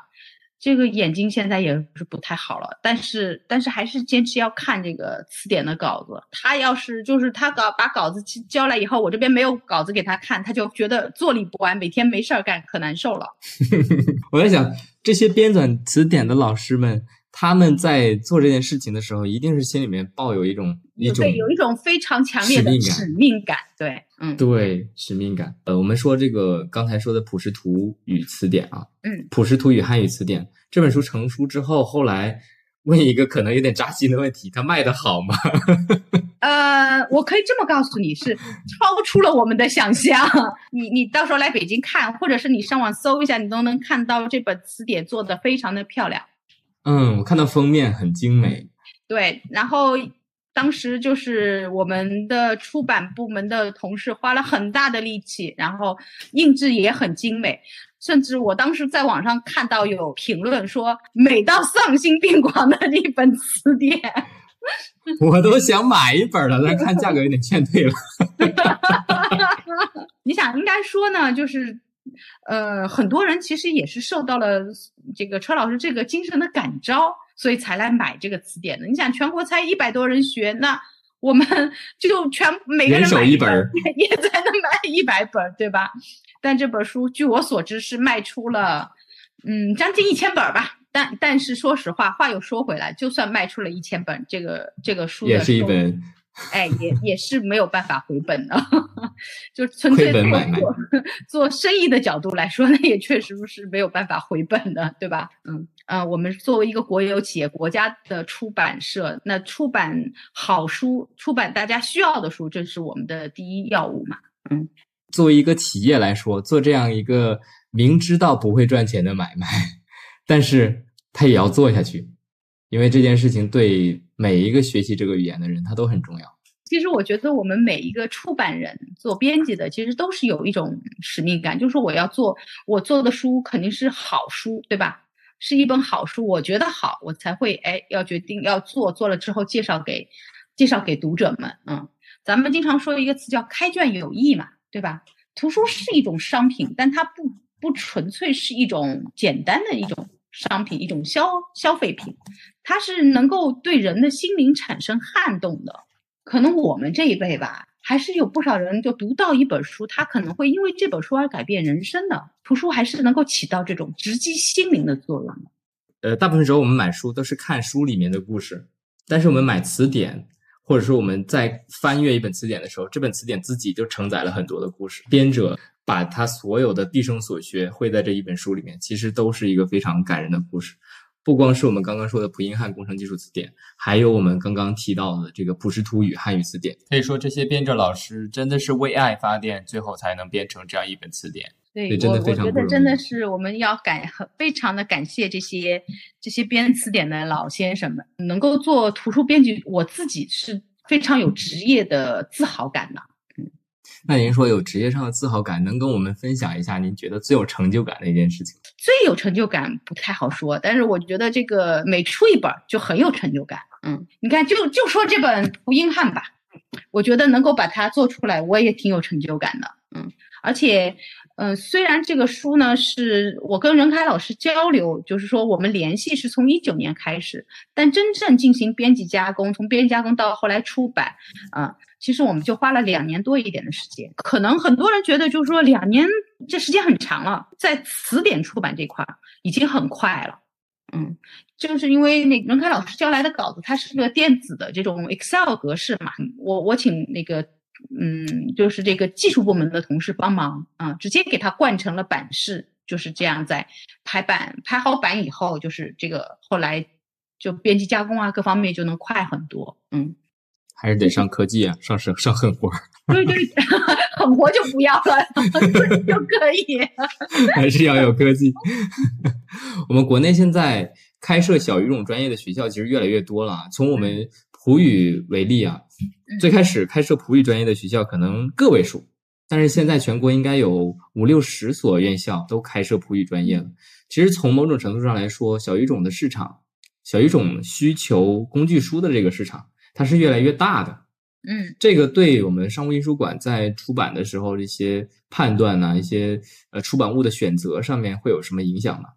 这个眼睛现在也是不太好了，但是但是还是坚持要看这个词典的稿子。他要是就是他稿把稿子交来以后，我这边没有稿子给他看，他就觉得坐立不安，每天没事儿干，可难受了。<laughs> 我在想，这些编纂词典的老师们，他们在做这件事情的时候，一定是心里面抱有一种一种有一种非常强烈的使命感，对，嗯，对，使命感。呃，我们说这个刚才说的普什图语词典啊，嗯，普什图语汉语词典这本书成书之后，后来问一个可能有点扎心的问题：它卖的好吗？<laughs> 呃，我可以这么告诉你，是超出了我们的想象。你你到时候来北京看，或者是你上网搜一下，你都能看到这本词典做的非常的漂亮。嗯，我看到封面很精美。对，然后当时就是我们的出版部门的同事花了很大的力气，然后印制也很精美，甚至我当时在网上看到有评论说美到丧心病狂的一本词典。<laughs> 我都想买一本了，但看价格有点劝退了。<laughs> 你想，应该说呢，就是，呃，很多人其实也是受到了这个车老师这个精神的感召，所以才来买这个词典的。你想，全国才一百多人学，那我们 <laughs> 就全每个人买一本，<laughs> 也才能买一百本，对吧？但这本书，据我所知是卖出了，嗯，将近一千本吧。但但是说实话，话又说回来，就算卖出了一千本，这个这个书也是一本，哎，也也是没有办法回本的，<laughs> 就纯粹做做生意的角度来说，那也确实是没有办法回本的，对吧？嗯啊，我们作为一个国有企业，国家的出版社，那出版好书，出版大家需要的书，这是我们的第一要务嘛。嗯，作为一个企业来说，做这样一个明知道不会赚钱的买卖。<laughs> 但是他也要做下去，因为这件事情对每一个学习这个语言的人，他都很重要。其实我觉得我们每一个出版人做编辑的，其实都是有一种使命感，就是说我要做我做的书肯定是好书，对吧？是一本好书，我觉得好，我才会哎要决定要做，做了之后介绍给介绍给读者们。嗯，咱们经常说一个词叫开卷有益嘛，对吧？图书是一种商品，但它不不纯粹是一种简单的一种。商品一种消消费品，它是能够对人的心灵产生撼动的。可能我们这一辈吧，还是有不少人就读到一本书，他可能会因为这本书而改变人生的。图书还是能够起到这种直击心灵的作用。呃，大部分时候我们买书都是看书里面的故事，但是我们买词典，或者说我们在翻阅一本词典的时候，这本词典自己就承载了很多的故事，编者。把他所有的毕生所学汇在这一本书里面，其实都是一个非常感人的故事。不光是我们刚刚说的普英汉工程技术词典，还有我们刚刚提到的这个普什图语汉语词典。可以说，这些编者老师真的是为爱发电，最后才能编成这样一本词典。对，真的非常我觉得真的是我们要感很非常的感谢这些这些编词典的老先生们，能够做图书编辑，我自己是非常有职业的自豪感的。那您说有职业上的自豪感，能跟我们分享一下您觉得最有成就感的一件事情？最有成就感不太好说，但是我觉得这个每出一本就很有成就感。嗯，你看，就就说这本胡英汉吧，我觉得能够把它做出来，我也挺有成就感的。嗯，而且，嗯，虽然这个书呢是我跟任凯老师交流，就是说我们联系是从一九年开始，但真正进行编辑加工，从编辑加工到后来出版，啊。其实我们就花了两年多一点的时间，可能很多人觉得就是说两年这时间很长了，在词典出版这块已经很快了，嗯，就是因为那任凯老师交来的稿子，它是个电子的这种 Excel 格式嘛，我我请那个嗯，就是这个技术部门的同事帮忙啊，直接给他灌成了版式，就是这样在排版排好版以后，就是这个后来就编辑加工啊各方面就能快很多，嗯。还是得上科技啊，上上上狠活儿。对对，<laughs> 狠活就不要了，就可以。<laughs> 还是要有科技。<laughs> 我们国内现在开设小语种专业的学校其实越来越多了。从我们普语为例啊，最开始开设普语专业的学校可能个位数，但是现在全国应该有五六十所院校都开设普语专业了。其实从某种程度上来说，小语种的市场，小语种需求工具书的这个市场。它是越来越大的，嗯，这个对我们商务印书馆在出版的时候一些判断呢，一些呃出版物的选择上面会有什么影响呢？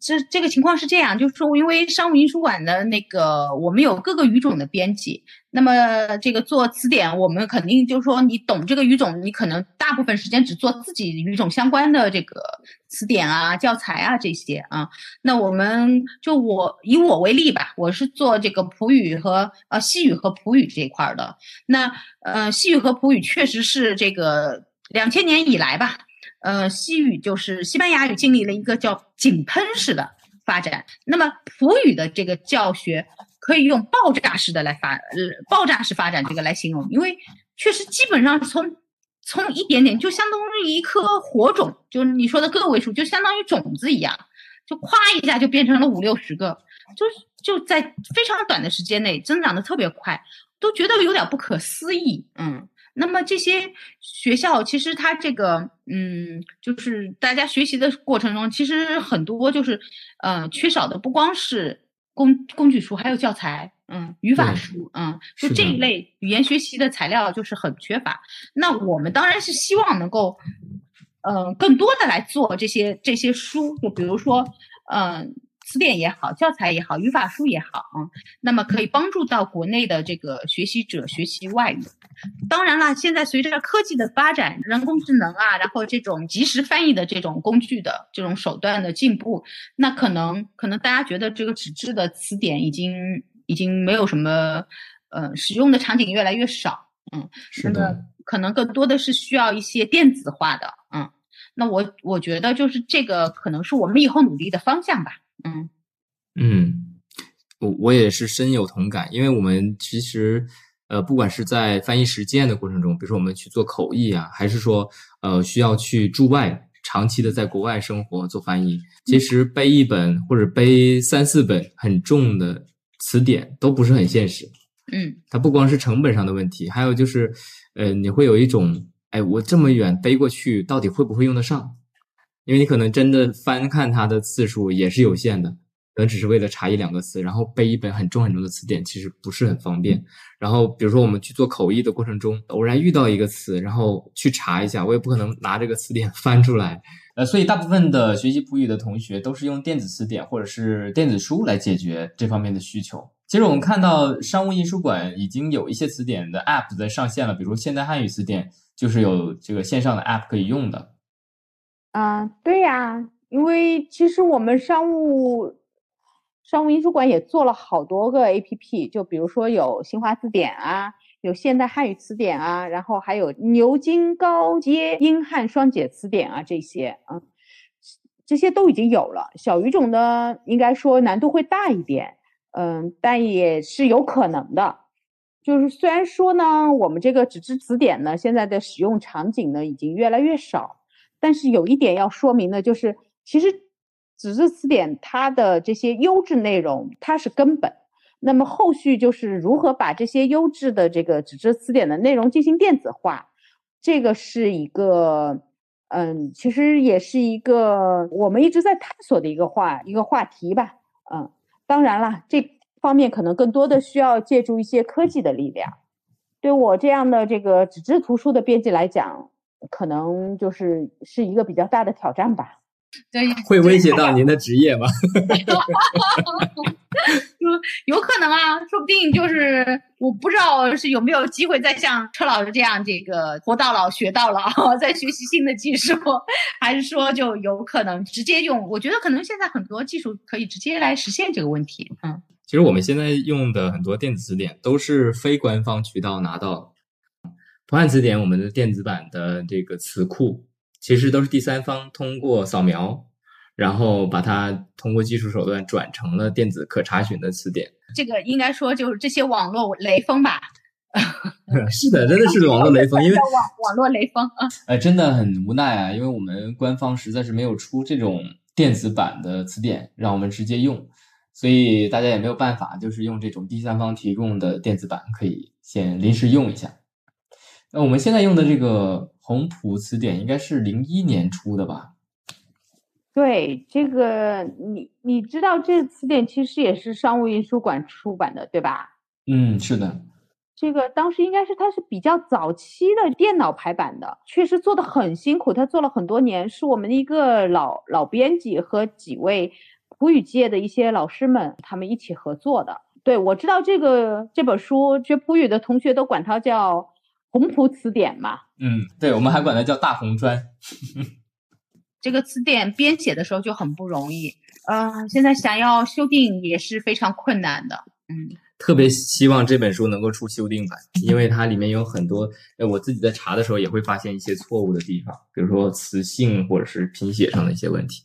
这这个情况是这样，就是说，因为商务印书馆的那个，我们有各个语种的编辑，那么这个做词典，我们肯定就是说，你懂这个语种，你可能大部分时间只做自己语种相关的这个词典啊、教材啊这些啊。那我们就我以我为例吧，我是做这个普语和呃西语和普语这一块的。那呃西语和普语确实是这个两千年以来吧。呃，西语就是西班牙语经历了一个叫井喷式的发展，那么普语的这个教学可以用爆炸式的来发，呃，爆炸式发展这个来形容，因为确实基本上从从一点点就相当于一颗火种，就是你说的个位数，就相当于种子一样，就咵一下就变成了五六十个，就就在非常短的时间内增长的特别快，都觉得有点不可思议，嗯。那么这些学校其实它这个，嗯，就是大家学习的过程中，其实很多就是，呃，缺少的不光是工工具书，还有教材，嗯，语法书，嗯，就这一类语言学习的材料就是很缺乏。那我们当然是希望能够，嗯，更多的来做这些这些书，就比如说，嗯。词典也好，教材也好，语法书也好啊，那么可以帮助到国内的这个学习者学习外语。当然了，现在随着科技的发展，人工智能啊，然后这种即时翻译的这种工具的这种手段的进步，那可能可能大家觉得这个纸质的词典已经已经没有什么呃使用的场景越来越少，嗯，是的，可能更多的是需要一些电子化的，嗯，那我我觉得就是这个可能是我们以后努力的方向吧。嗯嗯，我我也是深有同感，因为我们其实呃，不管是在翻译实践的过程中，比如说我们去做口译啊，还是说呃需要去驻外长期的在国外生活做翻译，其实背一本或者背三四本很重的词典都不是很现实。嗯，它不光是成本上的问题，还有就是呃，你会有一种哎，我这么远背过去，到底会不会用得上？因为你可能真的翻看它的次数也是有限的，可能只是为了查一两个词，然后背一本很重很重的词典，其实不是很方便。然后比如说我们去做口译的过程中，偶然遇到一个词，然后去查一下，我也不可能拿这个词典 <laughs> 翻出来。呃，所以大部分的学习普语的同学都是用电子词典或者是电子书来解决这方面的需求。其实我们看到商务印书馆已经有一些词典的 App 在上线了，比如现代汉语词典就是有这个线上的 App 可以用的。啊，对呀，因为其实我们商务商务印书馆也做了好多个 A P P，就比如说有新华字典啊，有现代汉语词典啊，然后还有牛津高阶英汉双解词典啊，这些啊，这些都已经有了。小语种呢，应该说难度会大一点，嗯，但也是有可能的。就是虽然说呢，我们这个纸质词典呢，现在的使用场景呢，已经越来越少。但是有一点要说明的，就是其实纸质词典它的这些优质内容它是根本，那么后续就是如何把这些优质的这个纸质词典的内容进行电子化，这个是一个，嗯，其实也是一个我们一直在探索的一个话一个话题吧，嗯，当然了，这方面可能更多的需要借助一些科技的力量，对我这样的这个纸质图书的编辑来讲。可能就是是一个比较大的挑战吧，对，会威胁到您的职业吗？<laughs> 就有可能啊，说不定就是我不知道是有没有机会再像车老师这样，这个活到老学到老，<laughs> 再学习新的技术，<laughs> 还是说就有可能直接用？我觉得可能现在很多技术可以直接来实现这个问题。嗯，其实我们现在用的很多电子词典都是非官方渠道拿到。普汉词典，我们的电子版的这个词库，其实都是第三方通过扫描，然后把它通过技术手段转成了电子可查询的词典。这个应该说就是这些网络雷锋吧？<laughs> 是的，真的是网络雷锋，因为网 <laughs> 网络雷锋啊。哎，真的很无奈啊，因为我们官方实在是没有出这种电子版的词典，让我们直接用，所以大家也没有办法，就是用这种第三方提供的电子版，可以先临时用一下。那我们现在用的这个红普词典应该是零一年出的吧？对，这个你你知道，这词典其实也是商务印书馆出版的，对吧？嗯，是的。这个当时应该是它是比较早期的电脑排版的，确实做的很辛苦，他做了很多年，是我们的一个老老编辑和几位普语界的一些老师们他们一起合作的。对我知道这个这本书，学普语的同学都管它叫红普词典嘛。嗯，对，我们还管它叫大红砖。这个词典编写的时候就很不容易，呃，现在想要修订也是非常困难的。嗯，特别希望这本书能够出修订版，因为它里面有很多，呃，我自己在查的时候也会发现一些错误的地方，比如说词性或者是拼写上的一些问题。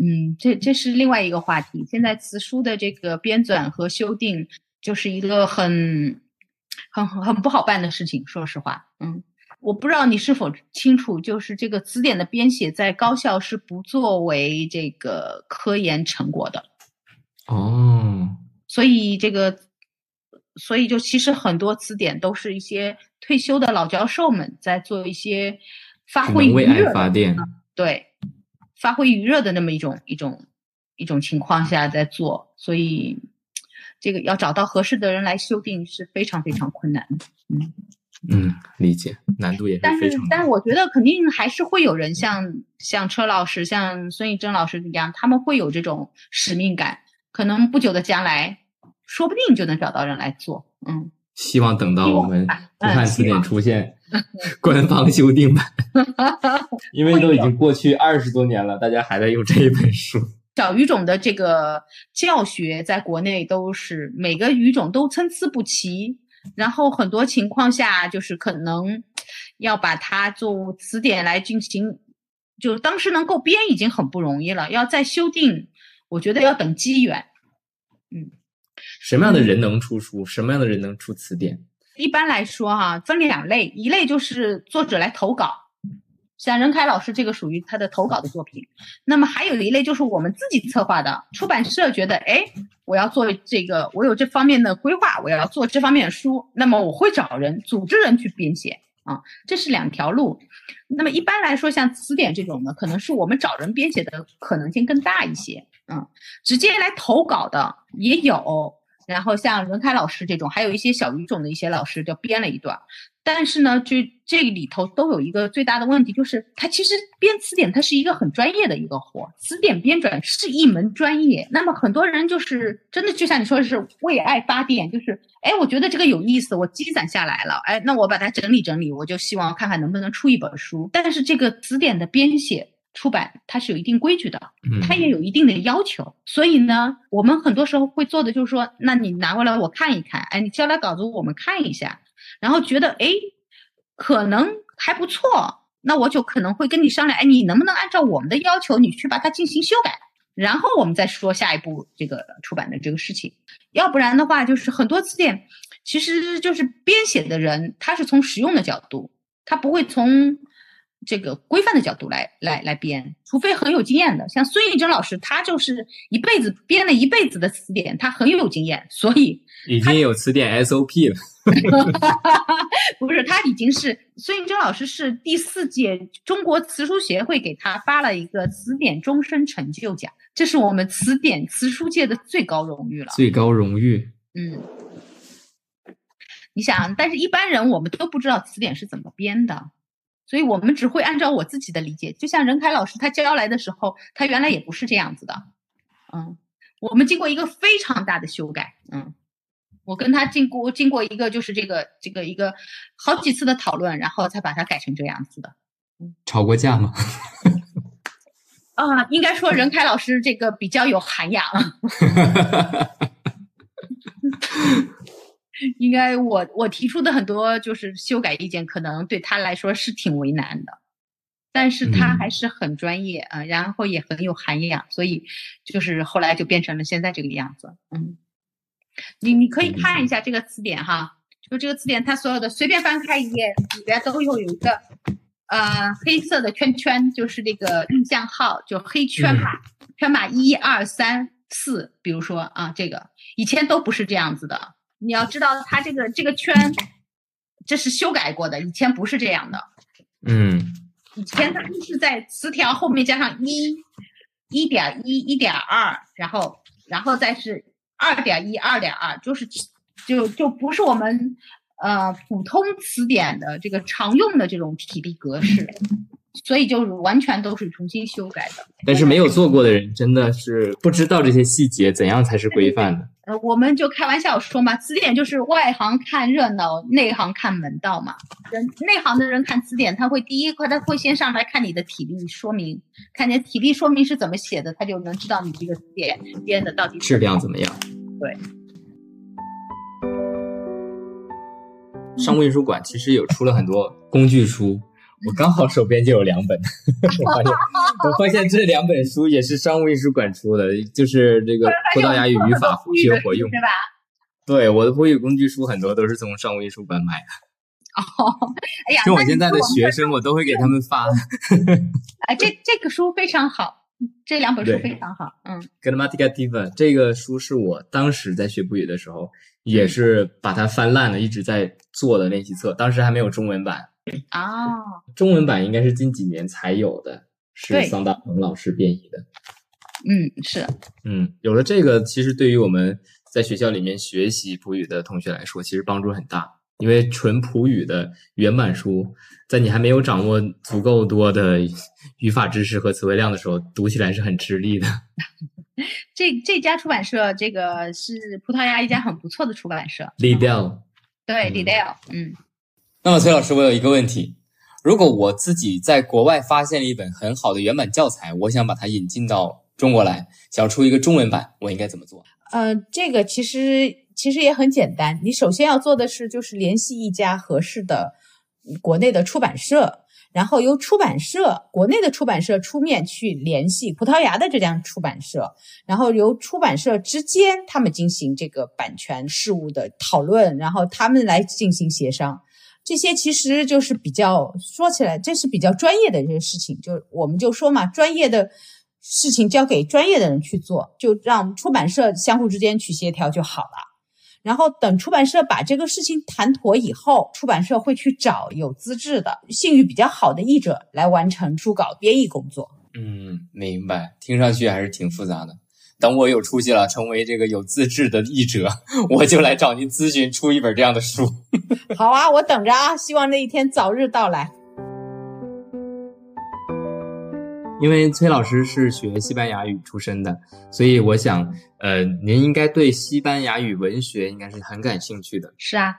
嗯，这这是另外一个话题。现在词书的这个编纂和修订就是一个很很 <laughs> 很不好办的事情，说实话。嗯，我不知道你是否清楚，就是这个词典的编写在高校是不作为这个科研成果的。哦，所以这个，所以就其实很多词典都是一些退休的老教授们在做一些发挥余热发电。对，发挥余热的那么一种一种一种情况下在做，所以这个要找到合适的人来修订是非常非常困难的。嗯，嗯，理解，难度也是但非常，大。是但是我觉得肯定还是会有人像像车老师、像孙艺珍老师一样，他们会有这种使命感，可能不久的将来，说不定就能找到人来做。嗯。希望等到我们武汉嗯词典出现 <laughs> 官方修订版，<laughs> 因为都已经过去二十多年了，大家还在用这一本书。小语种的这个教学在国内都是每个语种都参差不齐，然后很多情况下就是可能要把它做词典来进行，就当时能够编已经很不容易了，要再修订，我觉得要等机缘。嗯什么样的人能出书？什么样的人能出词典？一般来说哈、分两类，一类就是作者来投稿，像任凯老师这个属于他的投稿的作品。那么还有一类就是我们自己策划的，出版社觉得，哎，我要做这个，我有这方面的规划，我要做这方面的书，那么我会找人组织人去编写啊，这是两条路。那么一般来说，像词典这种呢，可能是我们找人编写的可能性更大一些，嗯，直接来投稿的也有。然后像任开老师这种，还有一些小语种的一些老师就编了一段，但是呢，就这里头都有一个最大的问题，就是它其实编词典它是一个很专业的一个活，词典编纂是一门专业。那么很多人就是真的就像你说的是为爱发电，就是哎，我觉得这个有意思，我积攒下来了，哎，那我把它整理整理，我就希望看看能不能出一本书。但是这个词典的编写。出版它是有一定规矩的，嗯，它也有一定的要求，所以呢，我们很多时候会做的就是说，那你拿过来我看一看，哎，你交来稿子我们看一下，然后觉得哎，可能还不错，那我就可能会跟你商量，哎，你能不能按照我们的要求，你去把它进行修改，然后我们再说下一步这个出版的这个事情，要不然的话，就是很多词典其实就是编写的人，他是从实用的角度，他不会从。这个规范的角度来来来编，除非很有经验的，像孙艺珍老师，他就是一辈子编了一辈子的词典，他很有经验，所以 <laughs> 已经有词典 SOP 了。<laughs> 不是他已经是孙艺珍老师是第四届中国词书协会给他发了一个词典终身成就奖，这是我们词典词书界的最高荣誉了。最高荣誉。嗯，你想，但是一般人我们都不知道词典是怎么编的。所以我们只会按照我自己的理解，就像任凯老师他教来的时候，他原来也不是这样子的，嗯，我们经过一个非常大的修改，嗯，我跟他经过经过一个就是这个这个一个好几次的讨论，然后才把它改成这样子的。吵过架吗？啊，应该说任凯老师这个比较有涵养。<laughs> 应该我我提出的很多就是修改意见，可能对他来说是挺为难的，但是他还是很专业啊、嗯，然后也很有涵养，所以就是后来就变成了现在这个样子。嗯，你你可以看一下这个词典哈，就这个词典它所有的随便翻开一页里边都有有一个呃黑色的圈圈，就是那个印象号，就黑圈码，嗯、圈码一二三四，比如说啊这个以前都不是这样子的。你要知道，它这个这个圈，这是修改过的，以前不是这样的。嗯，以前它是在词条后面加上一、一点一、一点二，然后然后再是二点一、二点二，就是就就不是我们呃普通词典的这个常用的这种体例格式。所以就是完全都是重新修改的。但是没有做过的人真的是不知道这些细节，怎样才是规范的。呃，我们就开玩笑说嘛，词典就是外行看热闹，内行看门道嘛。人内行的人看词典，他会第一块他会先上来看你的体力说明，看见体力说明是怎么写的，他就能知道你这个词典编的到底质量怎么样。对。商务印书馆其实有出了很多工具书，我刚好手边就有两本。<laughs> 我发现，我发现这两本书也是商务印书馆出的，就是这个葡萄牙语语法学活用，对吧？对，我的葡语工具书很多都是从商务印书馆买的。<laughs> 哦，哎呀，就我现在的学生，我都会给他们发。<laughs> 哎，这这个书非常好。这两本书非常好，嗯，Gramatica Diva 这个书是我当时在学葡语的时候，也是把它翻烂了，一直在做的练习册。当时还没有中文版啊，中文版应该是近几年才有的，是桑大鹏老师编译的。嗯，是，嗯，有了这个，其实对于我们在学校里面学习葡语的同学来说，其实帮助很大。因为纯葡语的原版书，在你还没有掌握足够多的语法知识和词汇量的时候，读起来是很吃力的。<laughs> 这这家出版社，这个是葡萄牙一家很不错的出版社 l i d e l 对 l i d e l 嗯。那么崔老师，我有一个问题：如果我自己在国外发现了一本很好的原版教材，我想把它引进到中国来，想出一个中文版，我应该怎么做？呃，这个其实。其实也很简单，你首先要做的是，就是联系一家合适的国内的出版社，然后由出版社国内的出版社出面去联系葡萄牙的这家出版社，然后由出版社之间他们进行这个版权事务的讨论，然后他们来进行协商。这些其实就是比较说起来，这是比较专业的这些事情，就我们就说嘛，专业的事情交给专业的人去做，就让出版社相互之间去协调就好了。然后等出版社把这个事情谈妥以后，出版社会去找有资质的、信誉比较好的译者来完成书稿编译工作。嗯，明白。听上去还是挺复杂的。等我有出息了，成为这个有资质的译者，我就来找您咨询出一本这样的书。<laughs> 好啊，我等着啊，希望那一天早日到来。因为崔老师是学西班牙语出身的，所以我想，呃，您应该对西班牙语文学应该是很感兴趣的。是啊，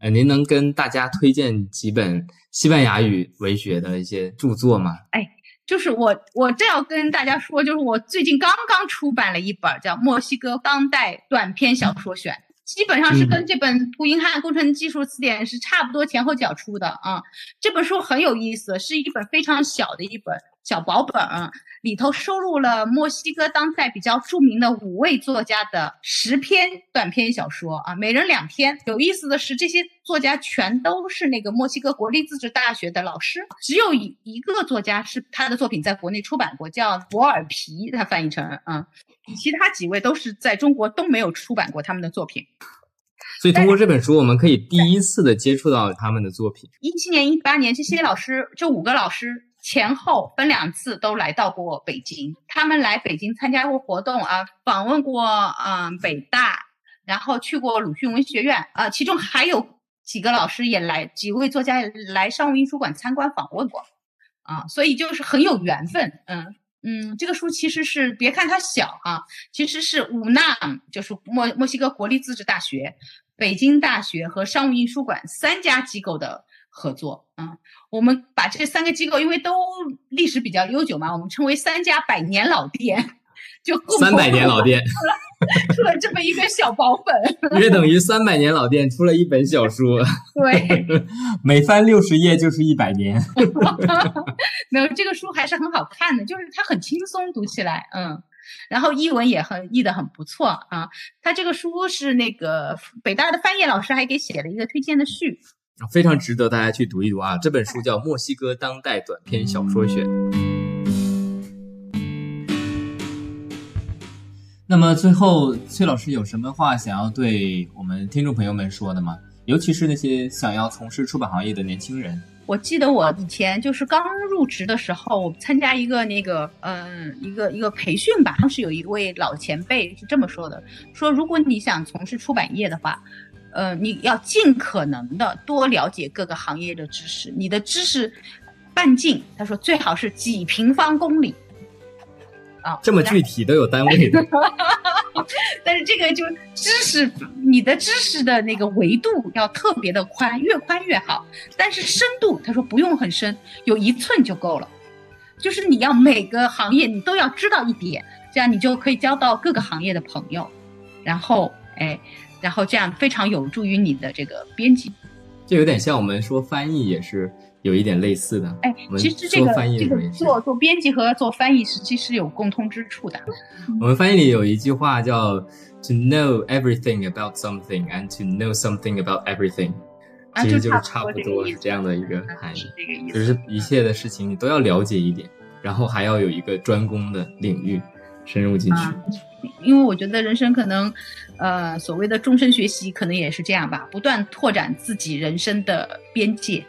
呃，您能跟大家推荐几本西班牙语文学的一些著作吗？哎，就是我，我正要跟大家说，就是我最近刚刚出版了一本叫《墨西哥当代短篇小说选》，基本上是跟这本《图因汉工程技术词典》是差不多前后脚出的啊。这本书很有意思，是一本非常小的一本。小薄本儿里头收录了墨西哥当代比较著名的五位作家的十篇短篇小说啊，每人两篇。有意思的是，这些作家全都是那个墨西哥国立自治大学的老师，只有一一个作家是他的作品在国内出版过，叫博尔皮，他翻译成啊，其他几位都是在中国都没有出版过他们的作品。所以通过这本书，我们可以第一次的接触到他们的作品。一七年、一八年，这些老师，这五个老师。前后分两次都来到过北京，他们来北京参加过活动啊，访问过嗯北大，然后去过鲁迅文学院。啊，其中还有几个老师也来，几位作家来商务印书馆参观访问过。啊，所以就是很有缘分，嗯。嗯，这个书其实是别看它小啊，其实是五纳就是墨墨西哥国立自治大学、北京大学和商务印书馆三家机构的。合作，啊，我们把这三个机构，因为都历史比较悠久嘛，我们称为三家百年老店，就三百年老店出了这么一个小薄本，约等于三百年老店出了一本小书，对，<laughs> 每翻六十页就是一百年 <laughs> <laughs> 没有这个书还是很好看的，就是它很轻松读起来，嗯，然后译文也很译的很不错啊，他这个书是那个北大的翻译老师还给写了一个推荐的序。非常值得大家去读一读啊！这本书叫《墨西哥当代短篇小说选》。那么最后，崔老师有什么话想要对我们听众朋友们说的吗？尤其是那些想要从事出版行业的年轻人。我记得我以前就是刚入职的时候，我参加一个那个嗯一个一个培训吧，当时有一位老前辈是这么说的：说如果你想从事出版业的话。呃，你要尽可能的多了解各个行业的知识，你的知识半径，他说最好是几平方公里。啊，这么具体都有单位的。<laughs> 但是这个就知识，你的知识的那个维度要特别的宽，越宽越好。但是深度，他说不用很深，有一寸就够了。就是你要每个行业你都要知道一点，这样你就可以交到各个行业的朋友。然后，哎，然后这样非常有助于你的这个编辑。就有点像我们说翻译也是有一点类似的。哎，其实这个这个做做编辑和做翻译实际是有共通之处的。我们翻译里有一句话叫 “to know everything about something and to know something about everything”，其实就是差不多是这样的一个含义，就是一切的事情你都要了解一点，然后还要有一个专攻的领域深入进去。因为我觉得人生可能，呃，所谓的终身学习，可能也是这样吧，不断拓展自己人生的边界，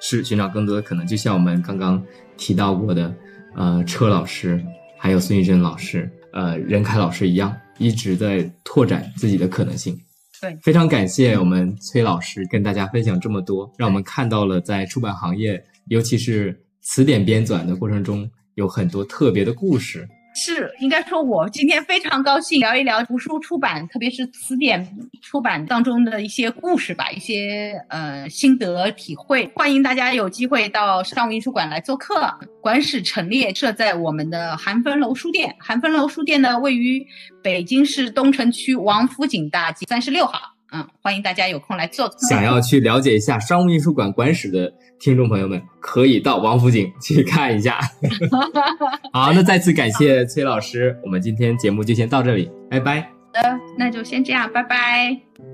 是寻找更多的可能。就像我们刚刚提到过的，呃，车老师，还有孙艺珍老师，呃，任凯老师一样，一直在拓展自己的可能性。对，非常感谢我们崔老师跟大家分享这么多，让我们看到了在出版行业，尤其是词典编纂的过程中，有很多特别的故事。是，应该说，我今天非常高兴聊一聊图书出版，特别是词典出版当中的一些故事吧，一些呃心得体会。欢迎大家有机会到商务印书馆来做客，馆史陈列设在我们的韩芬楼书店。韩芬楼书店呢，位于北京市东城区王府井大街三十六号。嗯，欢迎大家有空来做。想要去了解一下商务印书馆馆史的听众朋友们，可以到王府井去看一下。<laughs> 好，那再次感谢崔老师，我们今天节目就先到这里，拜拜。好的，那就先这样，拜拜。